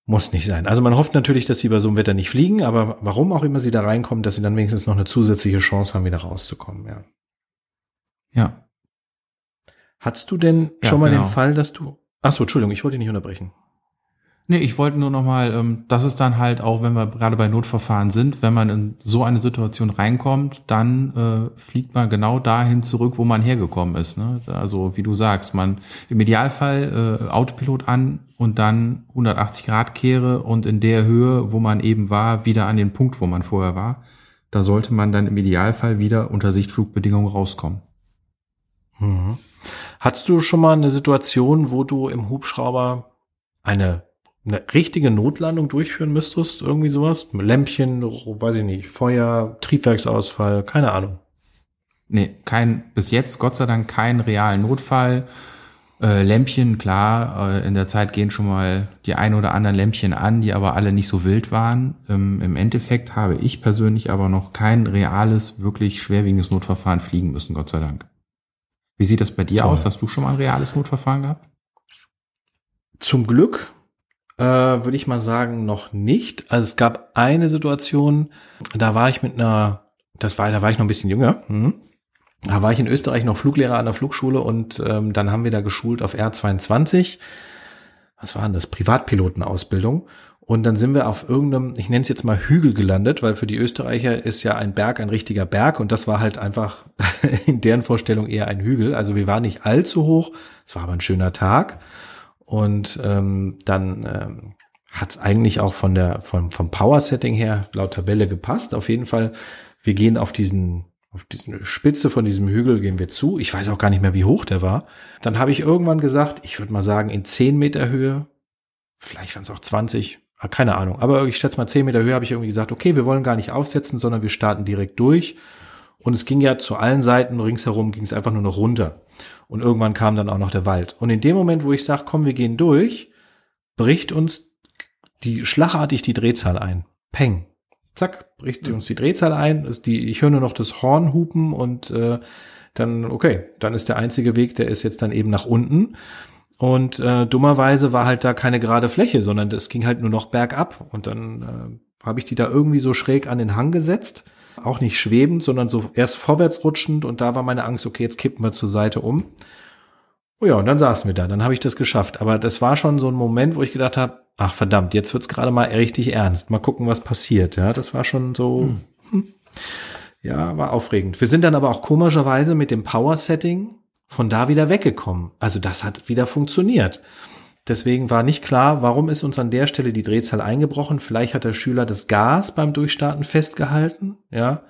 muss nicht sein. Also man hofft natürlich, dass sie bei so einem Wetter nicht fliegen, aber warum auch immer sie da reinkommen, dass sie dann wenigstens noch eine zusätzliche Chance haben, wieder rauszukommen, ja. Ja. Hattest du denn ja, schon mal genau. den Fall, dass du Ach so, Entschuldigung, ich wollte dich nicht unterbrechen. Nee, ich wollte nur nochmal, ähm, das ist dann halt auch, wenn wir gerade bei Notverfahren sind, wenn man in so eine Situation reinkommt, dann äh, fliegt man genau dahin zurück, wo man hergekommen ist. Ne? Also wie du sagst, man im Idealfall äh, Autopilot an und dann 180 Grad kehre und in der Höhe, wo man eben war, wieder an den Punkt, wo man vorher war. Da sollte man dann im Idealfall wieder unter Sichtflugbedingungen rauskommen. Mhm. Hattest du schon mal eine Situation, wo du im Hubschrauber eine, eine richtige Notlandung durchführen müsstest? Irgendwie sowas? Lämpchen, weiß ich nicht, Feuer, Triebwerksausfall, keine Ahnung. Nee, kein, bis jetzt Gott sei Dank kein realen Notfall. Äh, Lämpchen, klar, äh, in der Zeit gehen schon mal die ein oder anderen Lämpchen an, die aber alle nicht so wild waren. Ähm, Im Endeffekt habe ich persönlich aber noch kein reales, wirklich schwerwiegendes Notverfahren fliegen müssen, Gott sei Dank. Wie sieht das bei dir Toll. aus? Hast du schon mal ein reales Notverfahren gehabt? Zum Glück äh, würde ich mal sagen, noch nicht. Also es gab eine Situation, da war ich mit einer, das war, da war ich noch ein bisschen jünger. Hm. Da war ich in Österreich noch Fluglehrer an der Flugschule und ähm, dann haben wir da geschult auf R22. Was war denn das? Privatpilotenausbildung. Und dann sind wir auf irgendeinem, ich nenne es jetzt mal Hügel gelandet, weil für die Österreicher ist ja ein Berg ein richtiger Berg und das war halt einfach in deren Vorstellung eher ein Hügel. Also wir waren nicht allzu hoch, es war aber ein schöner Tag. Und ähm, dann ähm, hat es eigentlich auch von der, vom, vom Power-Setting her laut Tabelle gepasst. Auf jeden Fall, wir gehen auf diesen auf diesen Spitze von diesem Hügel gehen wir zu. Ich weiß auch gar nicht mehr, wie hoch der war. Dann habe ich irgendwann gesagt, ich würde mal sagen, in 10 Meter Höhe, vielleicht waren es auch 20, Ah, keine Ahnung, aber ich schätze mal zehn Meter höher habe ich irgendwie gesagt, okay, wir wollen gar nicht aufsetzen, sondern wir starten direkt durch. Und es ging ja zu allen Seiten ringsherum, ging es einfach nur noch runter. Und irgendwann kam dann auch noch der Wald. Und in dem Moment, wo ich sage, komm, wir gehen durch, bricht uns die schlagartig die Drehzahl ein. Peng. Zack, bricht uns die Drehzahl ein. Ist die, ich höre nur noch das Horn hupen und äh, dann, okay, dann ist der einzige Weg, der ist jetzt dann eben nach unten. Und äh, dummerweise war halt da keine gerade Fläche, sondern das ging halt nur noch bergab. Und dann äh, habe ich die da irgendwie so schräg an den Hang gesetzt. Auch nicht schwebend, sondern so erst vorwärts rutschend. Und da war meine Angst, okay, jetzt kippen wir zur Seite um. Oh ja, und dann saßen wir da, dann habe ich das geschafft. Aber das war schon so ein Moment, wo ich gedacht habe, ach verdammt, jetzt wird's gerade mal richtig ernst. Mal gucken, was passiert. Ja, das war schon so. Hm. Hm. Ja, war aufregend. Wir sind dann aber auch komischerweise mit dem Power-Setting von da wieder weggekommen. Also das hat wieder funktioniert. Deswegen war nicht klar, warum ist uns an der Stelle die Drehzahl eingebrochen. Vielleicht hat der Schüler das Gas beim Durchstarten festgehalten. Ja,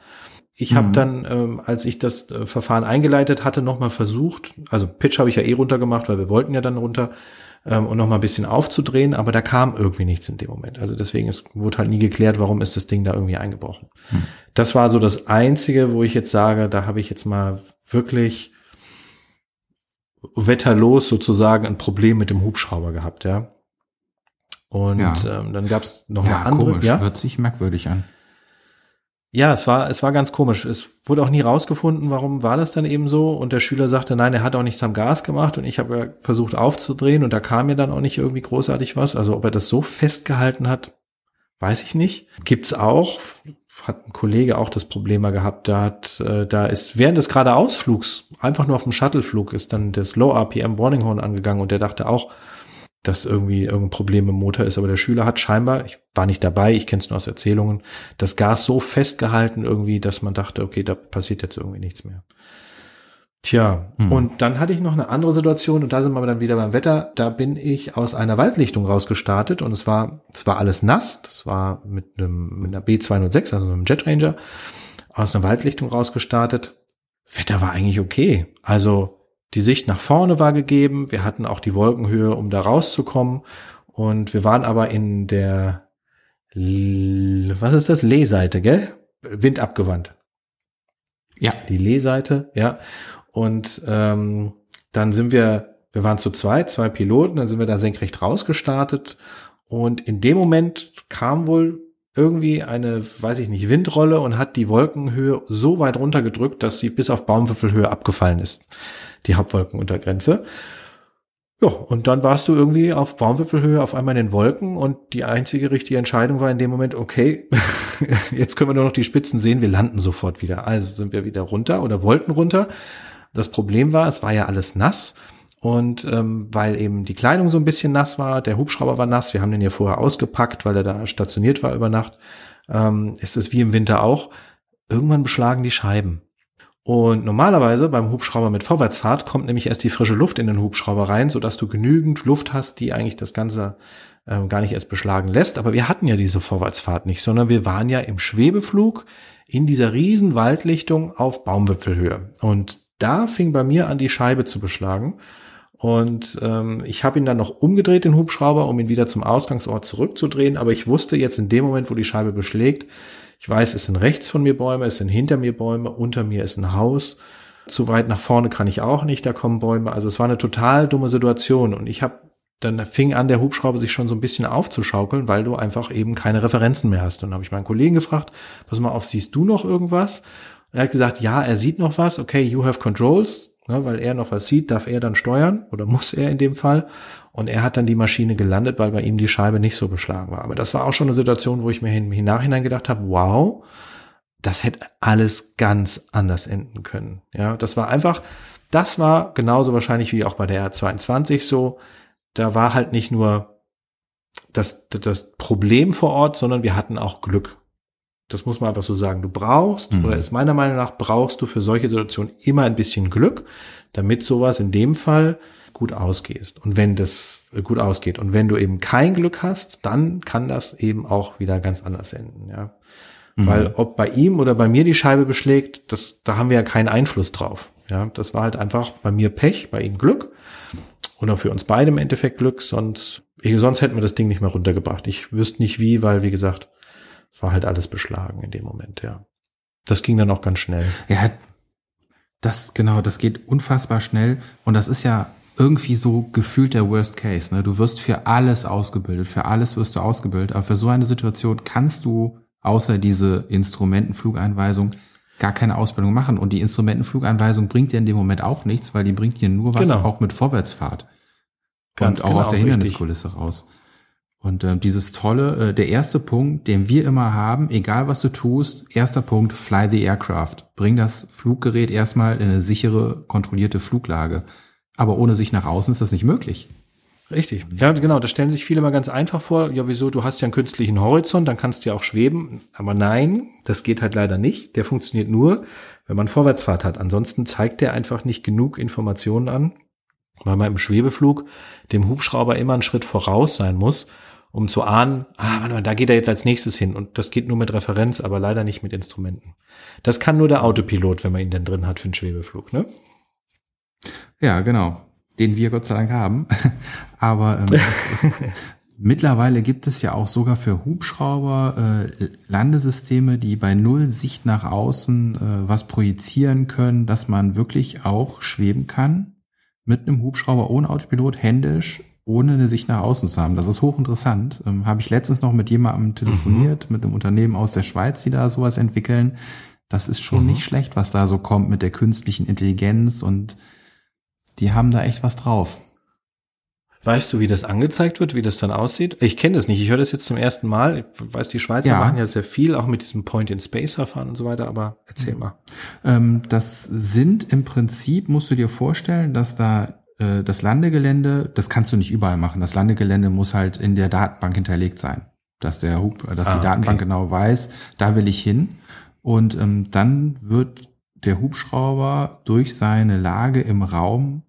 ich habe mhm. dann, ähm, als ich das äh, Verfahren eingeleitet hatte, nochmal versucht. Also Pitch habe ich ja eh runtergemacht, weil wir wollten ja dann runter ähm, und nochmal ein bisschen aufzudrehen, aber da kam irgendwie nichts in dem Moment. Also deswegen ist, wurde halt nie geklärt, warum ist das Ding da irgendwie eingebrochen. Mhm. Das war so das Einzige, wo ich jetzt sage, da habe ich jetzt mal wirklich wetterlos sozusagen ein Problem mit dem Hubschrauber gehabt, ja. Und ja. Ähm, dann gab es noch ja, eine andere. Komisch, ja? hört sich merkwürdig an. Ja, es war, es war ganz komisch. Es wurde auch nie rausgefunden, warum war das dann eben so. Und der Schüler sagte, nein, er hat auch nichts am Gas gemacht. Und ich habe versucht aufzudrehen und da kam mir dann auch nicht irgendwie großartig was. Also ob er das so festgehalten hat, weiß ich nicht. Gibt's auch. Hat ein Kollege auch das Problem mal gehabt. Da hat, äh, da ist während des geradeausflugs, einfach nur auf dem Shuttleflug, ist dann das Low RPM Warning Horn angegangen und der dachte auch, dass irgendwie irgendein Problem im Motor ist. Aber der Schüler hat scheinbar, ich war nicht dabei, ich kenne es nur aus Erzählungen, das Gas so festgehalten irgendwie, dass man dachte, okay, da passiert jetzt irgendwie nichts mehr. Tja, mhm. und dann hatte ich noch eine andere Situation und da sind wir dann wieder beim Wetter. Da bin ich aus einer Waldlichtung rausgestartet und es war, es war alles nass. Das war mit einem, mit einer B206, also einem Jet Ranger, aus einer Waldlichtung rausgestartet. Wetter war eigentlich okay. Also die Sicht nach vorne war gegeben. Wir hatten auch die Wolkenhöhe, um da rauszukommen. Und wir waren aber in der, was ist das? Lehseite, gell? Wind abgewandt. Ja. Die Lehseite, ja. Und ähm, dann sind wir, wir waren zu zweit, zwei Piloten, dann sind wir da senkrecht rausgestartet. Und in dem Moment kam wohl irgendwie eine, weiß ich nicht, Windrolle und hat die Wolkenhöhe so weit runtergedrückt, dass sie bis auf Baumwipfelhöhe abgefallen ist die Hauptwolkenuntergrenze. Ja, und dann warst du irgendwie auf Baumwipfelhöhe auf einmal in den Wolken und die einzige richtige Entscheidung war in dem Moment, okay, jetzt können wir nur noch die Spitzen sehen, wir landen sofort wieder. Also sind wir wieder runter oder wollten runter. Das Problem war, es war ja alles nass. Und ähm, weil eben die Kleidung so ein bisschen nass war, der Hubschrauber war nass, wir haben den ja vorher ausgepackt, weil er da stationiert war über Nacht, ähm, ist es wie im Winter auch. Irgendwann beschlagen die Scheiben. Und normalerweise beim Hubschrauber mit Vorwärtsfahrt kommt nämlich erst die frische Luft in den Hubschrauber rein, sodass du genügend Luft hast, die eigentlich das Ganze äh, gar nicht erst beschlagen lässt. Aber wir hatten ja diese Vorwärtsfahrt nicht, sondern wir waren ja im Schwebeflug in dieser riesen Waldlichtung auf Baumwipfelhöhe. Und da fing bei mir an, die Scheibe zu beschlagen. Und ähm, ich habe ihn dann noch umgedreht, den Hubschrauber, um ihn wieder zum Ausgangsort zurückzudrehen. Aber ich wusste jetzt in dem Moment, wo die Scheibe beschlägt, ich weiß, es sind rechts von mir Bäume, es sind hinter mir Bäume, unter mir ist ein Haus. Zu weit nach vorne kann ich auch nicht, da kommen Bäume. Also es war eine total dumme Situation und ich habe dann fing an, der Hubschrauber sich schon so ein bisschen aufzuschaukeln, weil du einfach eben keine Referenzen mehr hast. Und dann habe ich meinen Kollegen gefragt, pass mal auf, siehst du noch irgendwas? Er hat gesagt, ja, er sieht noch was. Okay, you have controls. Ne, weil er noch was sieht, darf er dann steuern oder muss er in dem Fall. Und er hat dann die Maschine gelandet, weil bei ihm die Scheibe nicht so beschlagen war. Aber das war auch schon eine Situation, wo ich mir im Nachhinein gedacht habe, wow, das hätte alles ganz anders enden können. Ja, das war einfach, das war genauso wahrscheinlich wie auch bei der R22 so. Da war halt nicht nur das, das Problem vor Ort, sondern wir hatten auch Glück. Das muss man einfach so sagen. Du brauchst, mhm. oder ist meiner Meinung nach, brauchst du für solche Situationen immer ein bisschen Glück, damit sowas in dem Fall gut ausgehst. Und wenn das äh, gut ausgeht und wenn du eben kein Glück hast, dann kann das eben auch wieder ganz anders enden, ja. Mhm. Weil ob bei ihm oder bei mir die Scheibe beschlägt, das, da haben wir ja keinen Einfluss drauf. Ja, das war halt einfach bei mir Pech, bei ihm Glück. Oder für uns beide im Endeffekt Glück, sonst, sonst hätten wir das Ding nicht mehr runtergebracht. Ich wüsste nicht wie, weil, wie gesagt, war halt alles beschlagen in dem Moment, ja. Das ging dann auch ganz schnell. Ja, das, genau, das geht unfassbar schnell. Und das ist ja irgendwie so gefühlt der Worst Case. Ne? Du wirst für alles ausgebildet, für alles wirst du ausgebildet, aber für so eine Situation kannst du außer diese Instrumentenflugeinweisung gar keine Ausbildung machen. Und die Instrumentenflugeinweisung bringt dir in dem Moment auch nichts, weil die bringt dir nur was genau. auch mit Vorwärtsfahrt. Ganz und auch genau, aus der Hinderniskulisse richtig. raus. Und äh, dieses tolle, äh, der erste Punkt, den wir immer haben, egal was du tust, erster Punkt, fly the aircraft. Bring das Fluggerät erstmal in eine sichere, kontrollierte Fluglage. Aber ohne sich nach außen ist das nicht möglich. Richtig. Ja, genau. Da stellen sich viele mal ganz einfach vor. Ja, wieso? Du hast ja einen künstlichen Horizont, dann kannst du ja auch schweben. Aber nein, das geht halt leider nicht. Der funktioniert nur, wenn man Vorwärtsfahrt hat. Ansonsten zeigt der einfach nicht genug Informationen an, weil man im Schwebeflug dem Hubschrauber immer einen Schritt voraus sein muss, um zu ahnen, ah, warte mal, da geht er jetzt als nächstes hin. Und das geht nur mit Referenz, aber leider nicht mit Instrumenten. Das kann nur der Autopilot, wenn man ihn denn drin hat für einen Schwebeflug, ne? Ja, genau den wir Gott sei Dank haben. Aber ähm, ist, mittlerweile gibt es ja auch sogar für Hubschrauber äh, Landesysteme, die bei Null Sicht nach außen äh, was projizieren können, dass man wirklich auch schweben kann mit einem Hubschrauber ohne Autopilot händisch ohne eine Sicht nach außen zu haben. Das ist hochinteressant. Ähm, Habe ich letztens noch mit jemandem telefoniert, mhm. mit einem Unternehmen aus der Schweiz, die da sowas entwickeln. Das ist schon mhm. nicht schlecht, was da so kommt mit der künstlichen Intelligenz und die haben da echt was drauf. Weißt du, wie das angezeigt wird, wie das dann aussieht? Ich kenne das nicht. Ich höre das jetzt zum ersten Mal. Ich weiß, die Schweizer ja. machen ja sehr viel, auch mit diesem Point-in-Space-Verfahren und so weiter, aber erzähl mhm. mal. Ähm, das sind im Prinzip, musst du dir vorstellen, dass da äh, das Landegelände, das kannst du nicht überall machen. Das Landegelände muss halt in der Datenbank hinterlegt sein. Dass der Hub, dass ah, die Datenbank okay. genau weiß, da will ich hin. Und ähm, dann wird der Hubschrauber durch seine Lage im Raum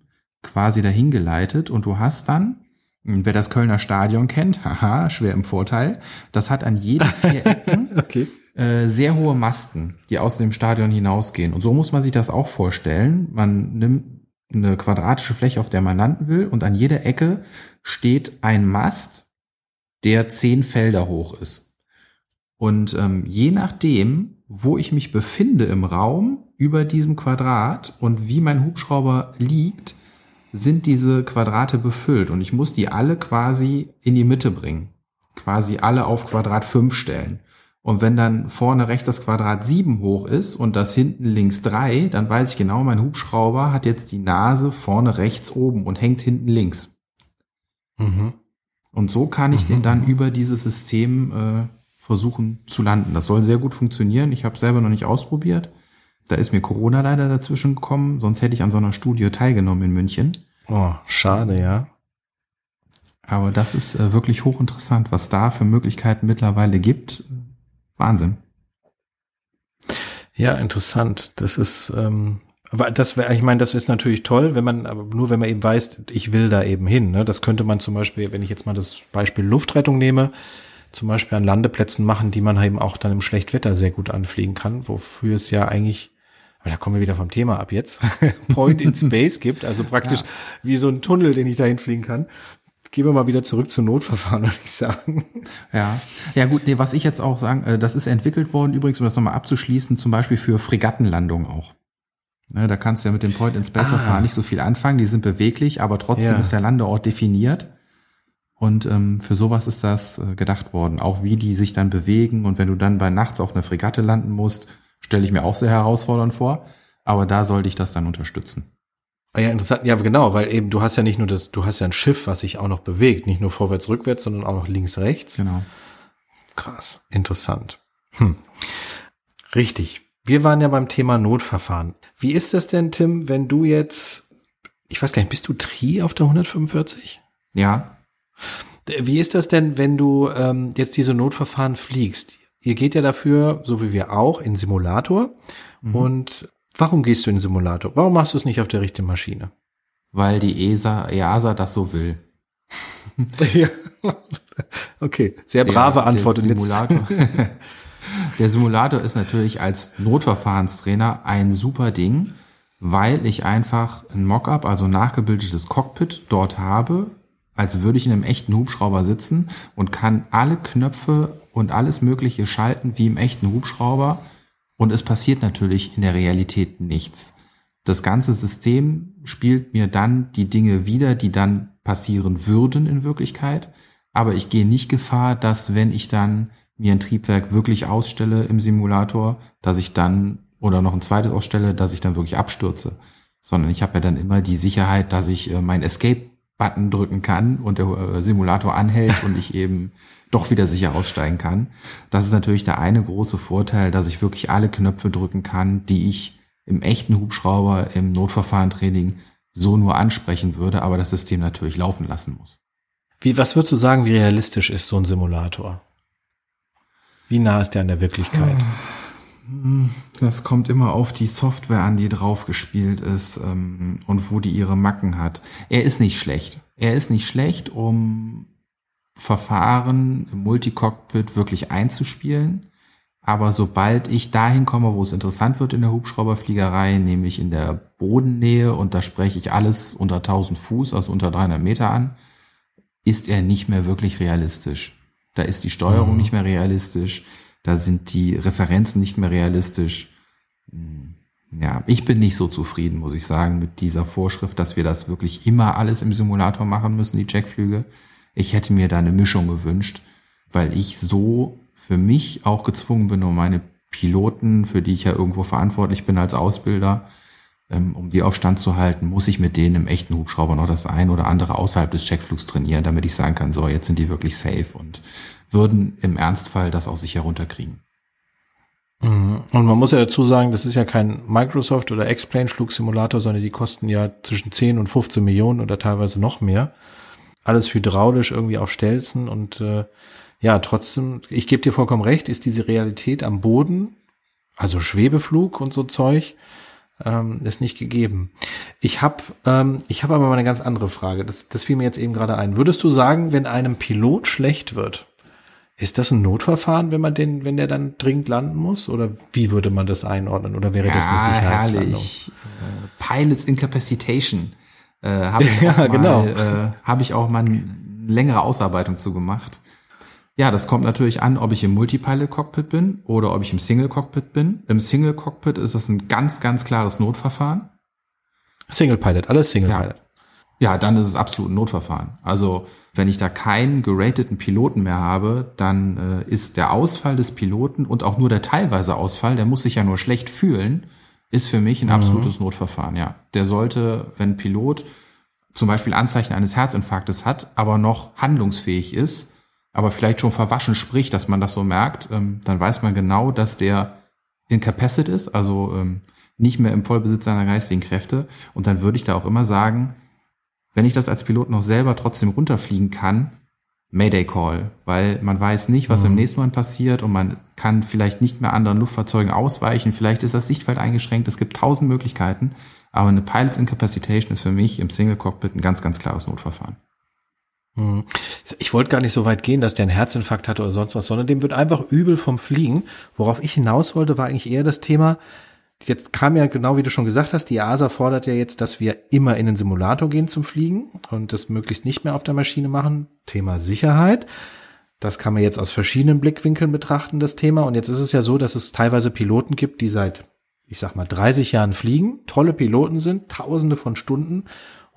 quasi dahin geleitet und du hast dann, wer das Kölner Stadion kennt, haha, schwer im Vorteil, das hat an jeden vier Ecken okay. äh, sehr hohe Masten, die aus dem Stadion hinausgehen. Und so muss man sich das auch vorstellen. Man nimmt eine quadratische Fläche, auf der man landen will, und an jeder Ecke steht ein Mast, der zehn Felder hoch ist. Und ähm, je nachdem, wo ich mich befinde im Raum über diesem Quadrat und wie mein Hubschrauber liegt, sind diese Quadrate befüllt und ich muss die alle quasi in die Mitte bringen. Quasi alle auf Quadrat 5 stellen. Und wenn dann vorne rechts das Quadrat 7 hoch ist und das hinten links 3, dann weiß ich genau, mein Hubschrauber hat jetzt die Nase vorne rechts oben und hängt hinten links. Mhm. Und so kann ich mhm. den dann über dieses System äh, versuchen zu landen. Das soll sehr gut funktionieren. Ich habe selber noch nicht ausprobiert. Da ist mir Corona leider dazwischen gekommen, sonst hätte ich an so einer Studie teilgenommen in München. Oh, schade, ja. Aber das ist äh, wirklich hochinteressant, was da für Möglichkeiten mittlerweile gibt. Wahnsinn. Ja, interessant. Das ist, ähm, aber das wäre, ich meine, das ist natürlich toll, wenn man, aber nur wenn man eben weiß, ich will da eben hin. Ne? Das könnte man zum Beispiel, wenn ich jetzt mal das Beispiel Luftrettung nehme, zum Beispiel an Landeplätzen machen, die man eben auch dann im Schlechtwetter sehr gut anfliegen kann, wofür es ja eigentlich weil da kommen wir wieder vom Thema ab jetzt, Point in Space gibt, also praktisch ja. wie so ein Tunnel, den ich dahin fliegen kann. Gehen wir mal wieder zurück zu Notverfahren, würde ich sagen. Ja, ja gut, nee, was ich jetzt auch sagen, äh, das ist entwickelt worden übrigens, um das nochmal abzuschließen, zum Beispiel für Fregattenlandung auch. Ne, da kannst du ja mit dem Point-in-Space-Verfahren ah. nicht so viel anfangen, die sind beweglich, aber trotzdem ja. ist der Landeort definiert. Und ähm, für sowas ist das äh, gedacht worden, auch wie die sich dann bewegen und wenn du dann bei nachts auf einer Fregatte landen musst, Stelle ich mir auch sehr herausfordernd vor, aber da sollte ich das dann unterstützen. Ah ja, interessant. Ja, genau, weil eben du hast ja nicht nur das, du hast ja ein Schiff, was sich auch noch bewegt, nicht nur vorwärts, rückwärts, sondern auch noch links, rechts. Genau. Krass, interessant. Hm. Richtig. Wir waren ja beim Thema Notverfahren. Wie ist das denn, Tim, wenn du jetzt, ich weiß gar nicht, bist du Tri auf der 145? Ja. Wie ist das denn, wenn du ähm, jetzt diese Notverfahren fliegst? ihr geht ja dafür, so wie wir auch, in Simulator. Mhm. Und warum gehst du in Simulator? Warum machst du es nicht auf der richtigen Maschine? Weil die ESA, EASA das so will. ja. Okay, sehr brave der, Antwort. Der Simulator, der Simulator ist natürlich als Notverfahrenstrainer ein super Ding, weil ich einfach ein Mockup, also nachgebildetes Cockpit dort habe, als würde ich in einem echten Hubschrauber sitzen und kann alle Knöpfe und alles Mögliche schalten wie im echten Hubschrauber und es passiert natürlich in der Realität nichts. Das ganze System spielt mir dann die Dinge wieder, die dann passieren würden in Wirklichkeit, aber ich gehe nicht Gefahr, dass wenn ich dann mir ein Triebwerk wirklich ausstelle im Simulator, dass ich dann oder noch ein zweites ausstelle, dass ich dann wirklich abstürze, sondern ich habe ja dann immer die Sicherheit, dass ich äh, mein Escape-Button drücken kann und der äh, Simulator anhält und ich eben doch wieder sicher aussteigen kann. Das ist natürlich der eine große Vorteil, dass ich wirklich alle Knöpfe drücken kann, die ich im echten Hubschrauber im Notverfahrentraining so nur ansprechen würde, aber das System natürlich laufen lassen muss. Wie, was würdest du sagen, wie realistisch ist so ein Simulator? Wie nah ist der an der Wirklichkeit? Das kommt immer auf die Software an, die drauf gespielt ist ähm, und wo die ihre Macken hat. Er ist nicht schlecht. Er ist nicht schlecht, um Verfahren im Multicockpit wirklich einzuspielen. Aber sobald ich dahin komme, wo es interessant wird in der Hubschrauberfliegerei, nämlich in der Bodennähe, und da spreche ich alles unter 1000 Fuß, also unter 300 Meter an, ist er nicht mehr wirklich realistisch. Da ist die Steuerung mhm. nicht mehr realistisch, da sind die Referenzen nicht mehr realistisch. Hm, ja, ich bin nicht so zufrieden, muss ich sagen, mit dieser Vorschrift, dass wir das wirklich immer alles im Simulator machen müssen, die Checkflüge. Ich hätte mir da eine Mischung gewünscht, weil ich so für mich auch gezwungen bin, um meine Piloten, für die ich ja irgendwo verantwortlich bin als Ausbilder, ähm, um die auf Stand zu halten, muss ich mit denen im echten Hubschrauber noch das ein oder andere außerhalb des Checkflugs trainieren, damit ich sagen kann, so, jetzt sind die wirklich safe und würden im Ernstfall das auch sicher runterkriegen. Mhm. Und man muss ja dazu sagen, das ist ja kein Microsoft oder X-Plane Flugsimulator, sondern die kosten ja zwischen 10 und 15 Millionen oder teilweise noch mehr. Alles hydraulisch irgendwie auf Stelzen und äh, ja, trotzdem, ich gebe dir vollkommen recht, ist diese Realität am Boden, also Schwebeflug und so Zeug, ähm, ist nicht gegeben. Ich habe ähm, ich hab aber mal eine ganz andere Frage. Das, das fiel mir jetzt eben gerade ein. Würdest du sagen, wenn einem Pilot schlecht wird, ist das ein Notverfahren, wenn man den, wenn der dann dringend landen muss? Oder wie würde man das einordnen? Oder wäre ja, das eine Sicherheitslandung? Herrlich. Äh, Pilots Incapacitation. Äh, habe ich, ja, genau. äh, hab ich auch mal eine längere Ausarbeitung zu gemacht. Ja, das kommt natürlich an, ob ich im Multipilot-Cockpit bin oder ob ich im Single-Cockpit bin. Im Single-Cockpit ist das ein ganz, ganz klares Notverfahren. Single-Pilot, alles Single-Pilot. Ja. ja, dann ist es absolut ein Notverfahren. Also wenn ich da keinen gerateten Piloten mehr habe, dann äh, ist der Ausfall des Piloten und auch nur der teilweise Ausfall, der muss sich ja nur schlecht fühlen, ist für mich ein mhm. absolutes mhm. Notverfahren, ja. Der sollte, wenn ein Pilot zum Beispiel Anzeichen eines Herzinfarktes hat, aber noch handlungsfähig ist, aber vielleicht schon verwaschen spricht, dass man das so merkt, ähm, dann weiß man genau, dass der incapacit ist, also ähm, nicht mehr im Vollbesitz seiner geistigen Kräfte. Und dann würde ich da auch immer sagen, wenn ich das als Pilot noch selber trotzdem runterfliegen kann, Mayday Call, weil man weiß nicht, was mhm. im nächsten Moment passiert und man kann vielleicht nicht mehr anderen Luftfahrzeugen ausweichen, vielleicht ist das Sichtfeld eingeschränkt, es gibt tausend Möglichkeiten, aber eine Pilots Incapacitation ist für mich im Single Cockpit ein ganz, ganz klares Notverfahren. Hm. Ich wollte gar nicht so weit gehen, dass der einen Herzinfarkt hatte oder sonst was, sondern dem wird einfach übel vom Fliegen. Worauf ich hinaus wollte, war eigentlich eher das Thema, jetzt kam ja genau wie du schon gesagt hast, die EASA fordert ja jetzt, dass wir immer in den Simulator gehen zum Fliegen und das möglichst nicht mehr auf der Maschine machen. Thema Sicherheit. Das kann man jetzt aus verschiedenen Blickwinkeln betrachten, das Thema. Und jetzt ist es ja so, dass es teilweise Piloten gibt, die seit, ich sag mal, 30 Jahren fliegen, tolle Piloten sind, tausende von Stunden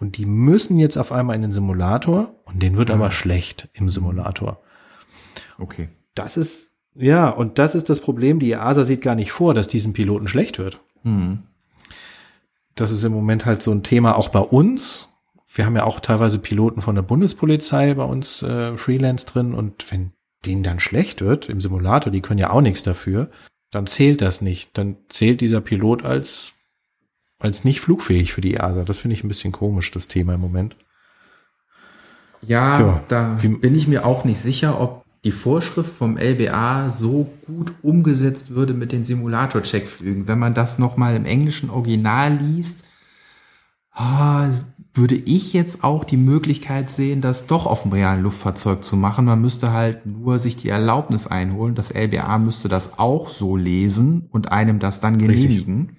und die müssen jetzt auf einmal in den Simulator und den wird ja. aber ah. schlecht im Simulator. Okay. Das ist, ja, und das ist das Problem. Die EASA sieht gar nicht vor, dass diesen Piloten schlecht wird. Mhm. Das ist im Moment halt so ein Thema auch bei uns. Wir haben ja auch teilweise Piloten von der Bundespolizei bei uns äh, Freelance drin und wenn denen dann schlecht wird im Simulator, die können ja auch nichts dafür, dann zählt das nicht. Dann zählt dieser Pilot als als nicht flugfähig für die EASA. Das finde ich ein bisschen komisch, das Thema im Moment. Ja, ja da wie, bin ich mir auch nicht sicher, ob die Vorschrift vom LBA so gut umgesetzt würde mit den Simulator-Checkflügen. Wenn man das nochmal im englischen Original liest, oh, würde ich jetzt auch die Möglichkeit sehen, das doch auf dem realen Luftfahrzeug zu machen. Man müsste halt nur sich die Erlaubnis einholen. Das LBA müsste das auch so lesen und einem das dann genehmigen.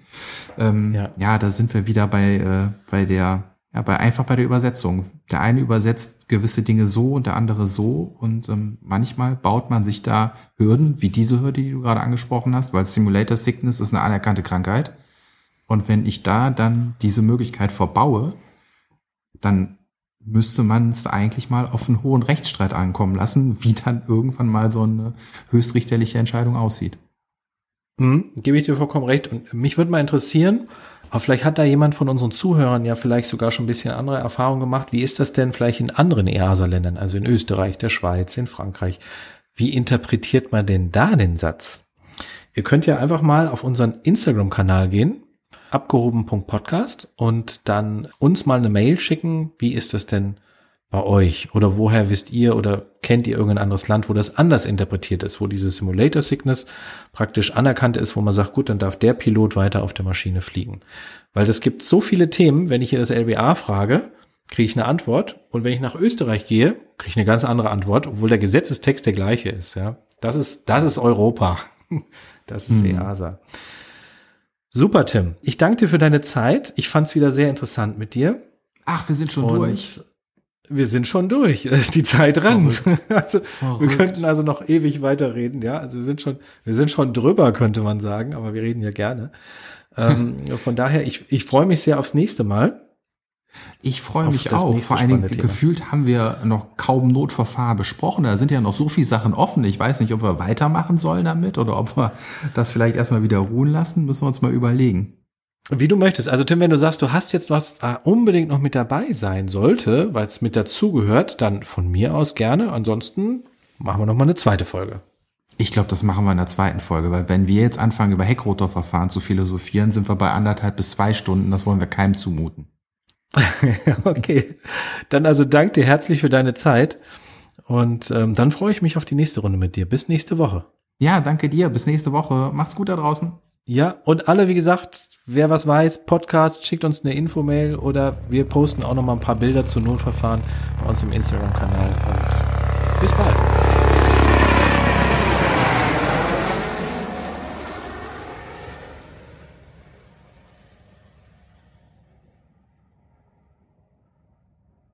Ähm, ja. ja, da sind wir wieder bei, äh, bei der, ja, bei einfach bei der Übersetzung. Der eine übersetzt gewisse Dinge so und der andere so und ähm, manchmal baut man sich da Hürden, wie diese Hürde, die du gerade angesprochen hast, weil Simulator Sickness ist eine anerkannte Krankheit. Und wenn ich da dann diese Möglichkeit verbaue, dann müsste man es eigentlich mal auf einen hohen Rechtsstreit ankommen lassen, wie dann irgendwann mal so eine höchstrichterliche Entscheidung aussieht. Mhm, gebe ich dir vollkommen recht. Und mich würde mal interessieren, aber vielleicht hat da jemand von unseren Zuhörern ja vielleicht sogar schon ein bisschen andere Erfahrungen gemacht. Wie ist das denn vielleicht in anderen EASA-Ländern, also in Österreich, der Schweiz, in Frankreich? Wie interpretiert man denn da den Satz? Ihr könnt ja einfach mal auf unseren Instagram-Kanal gehen, abgehoben.podcast und dann uns mal eine Mail schicken. Wie ist das denn bei euch? Oder woher wisst ihr oder kennt ihr irgendein anderes Land, wo das anders interpretiert ist, wo diese Simulator Sickness praktisch anerkannt ist, wo man sagt, gut, dann darf der Pilot weiter auf der Maschine fliegen. Weil es gibt so viele Themen, wenn ich hier das LBA frage, kriege ich eine Antwort. Und wenn ich nach Österreich gehe, kriege ich eine ganz andere Antwort, obwohl der Gesetzestext der gleiche ist. Ja, das ist das ist Europa. Das ist hm. EASA. Super, Tim. Ich danke dir für deine Zeit. Ich fand es wieder sehr interessant mit dir. Ach, wir sind schon Und durch. Wir sind schon durch. Die Zeit rennt. Also, wir könnten also noch ewig weiterreden, ja. Also wir sind schon, wir sind schon drüber, könnte man sagen, aber wir reden ja gerne. ähm, von daher, ich, ich freue mich sehr aufs nächste Mal. Ich freue mich auch. Vor allen Dingen gefühlt haben wir noch kaum Notverfahren besprochen. Da sind ja noch so viele Sachen offen. Ich weiß nicht, ob wir weitermachen sollen damit oder ob wir das vielleicht erstmal wieder ruhen lassen. Müssen wir uns mal überlegen. Wie du möchtest. Also Tim, wenn du sagst, du hast jetzt was äh, unbedingt noch mit dabei sein sollte, weil es mit dazugehört, dann von mir aus gerne. Ansonsten machen wir noch mal eine zweite Folge. Ich glaube, das machen wir in der zweiten Folge, weil wenn wir jetzt anfangen, über Heckrotorverfahren zu philosophieren, sind wir bei anderthalb bis zwei Stunden. Das wollen wir keinem zumuten. okay. Dann also danke dir herzlich für deine Zeit. Und ähm, dann freue ich mich auf die nächste Runde mit dir. Bis nächste Woche. Ja, danke dir. Bis nächste Woche. Macht's gut da draußen. Ja, und alle, wie gesagt, wer was weiß, Podcast, schickt uns eine Infomail oder wir posten auch noch mal ein paar Bilder zu Notverfahren bei uns im Instagram-Kanal. Und bis bald.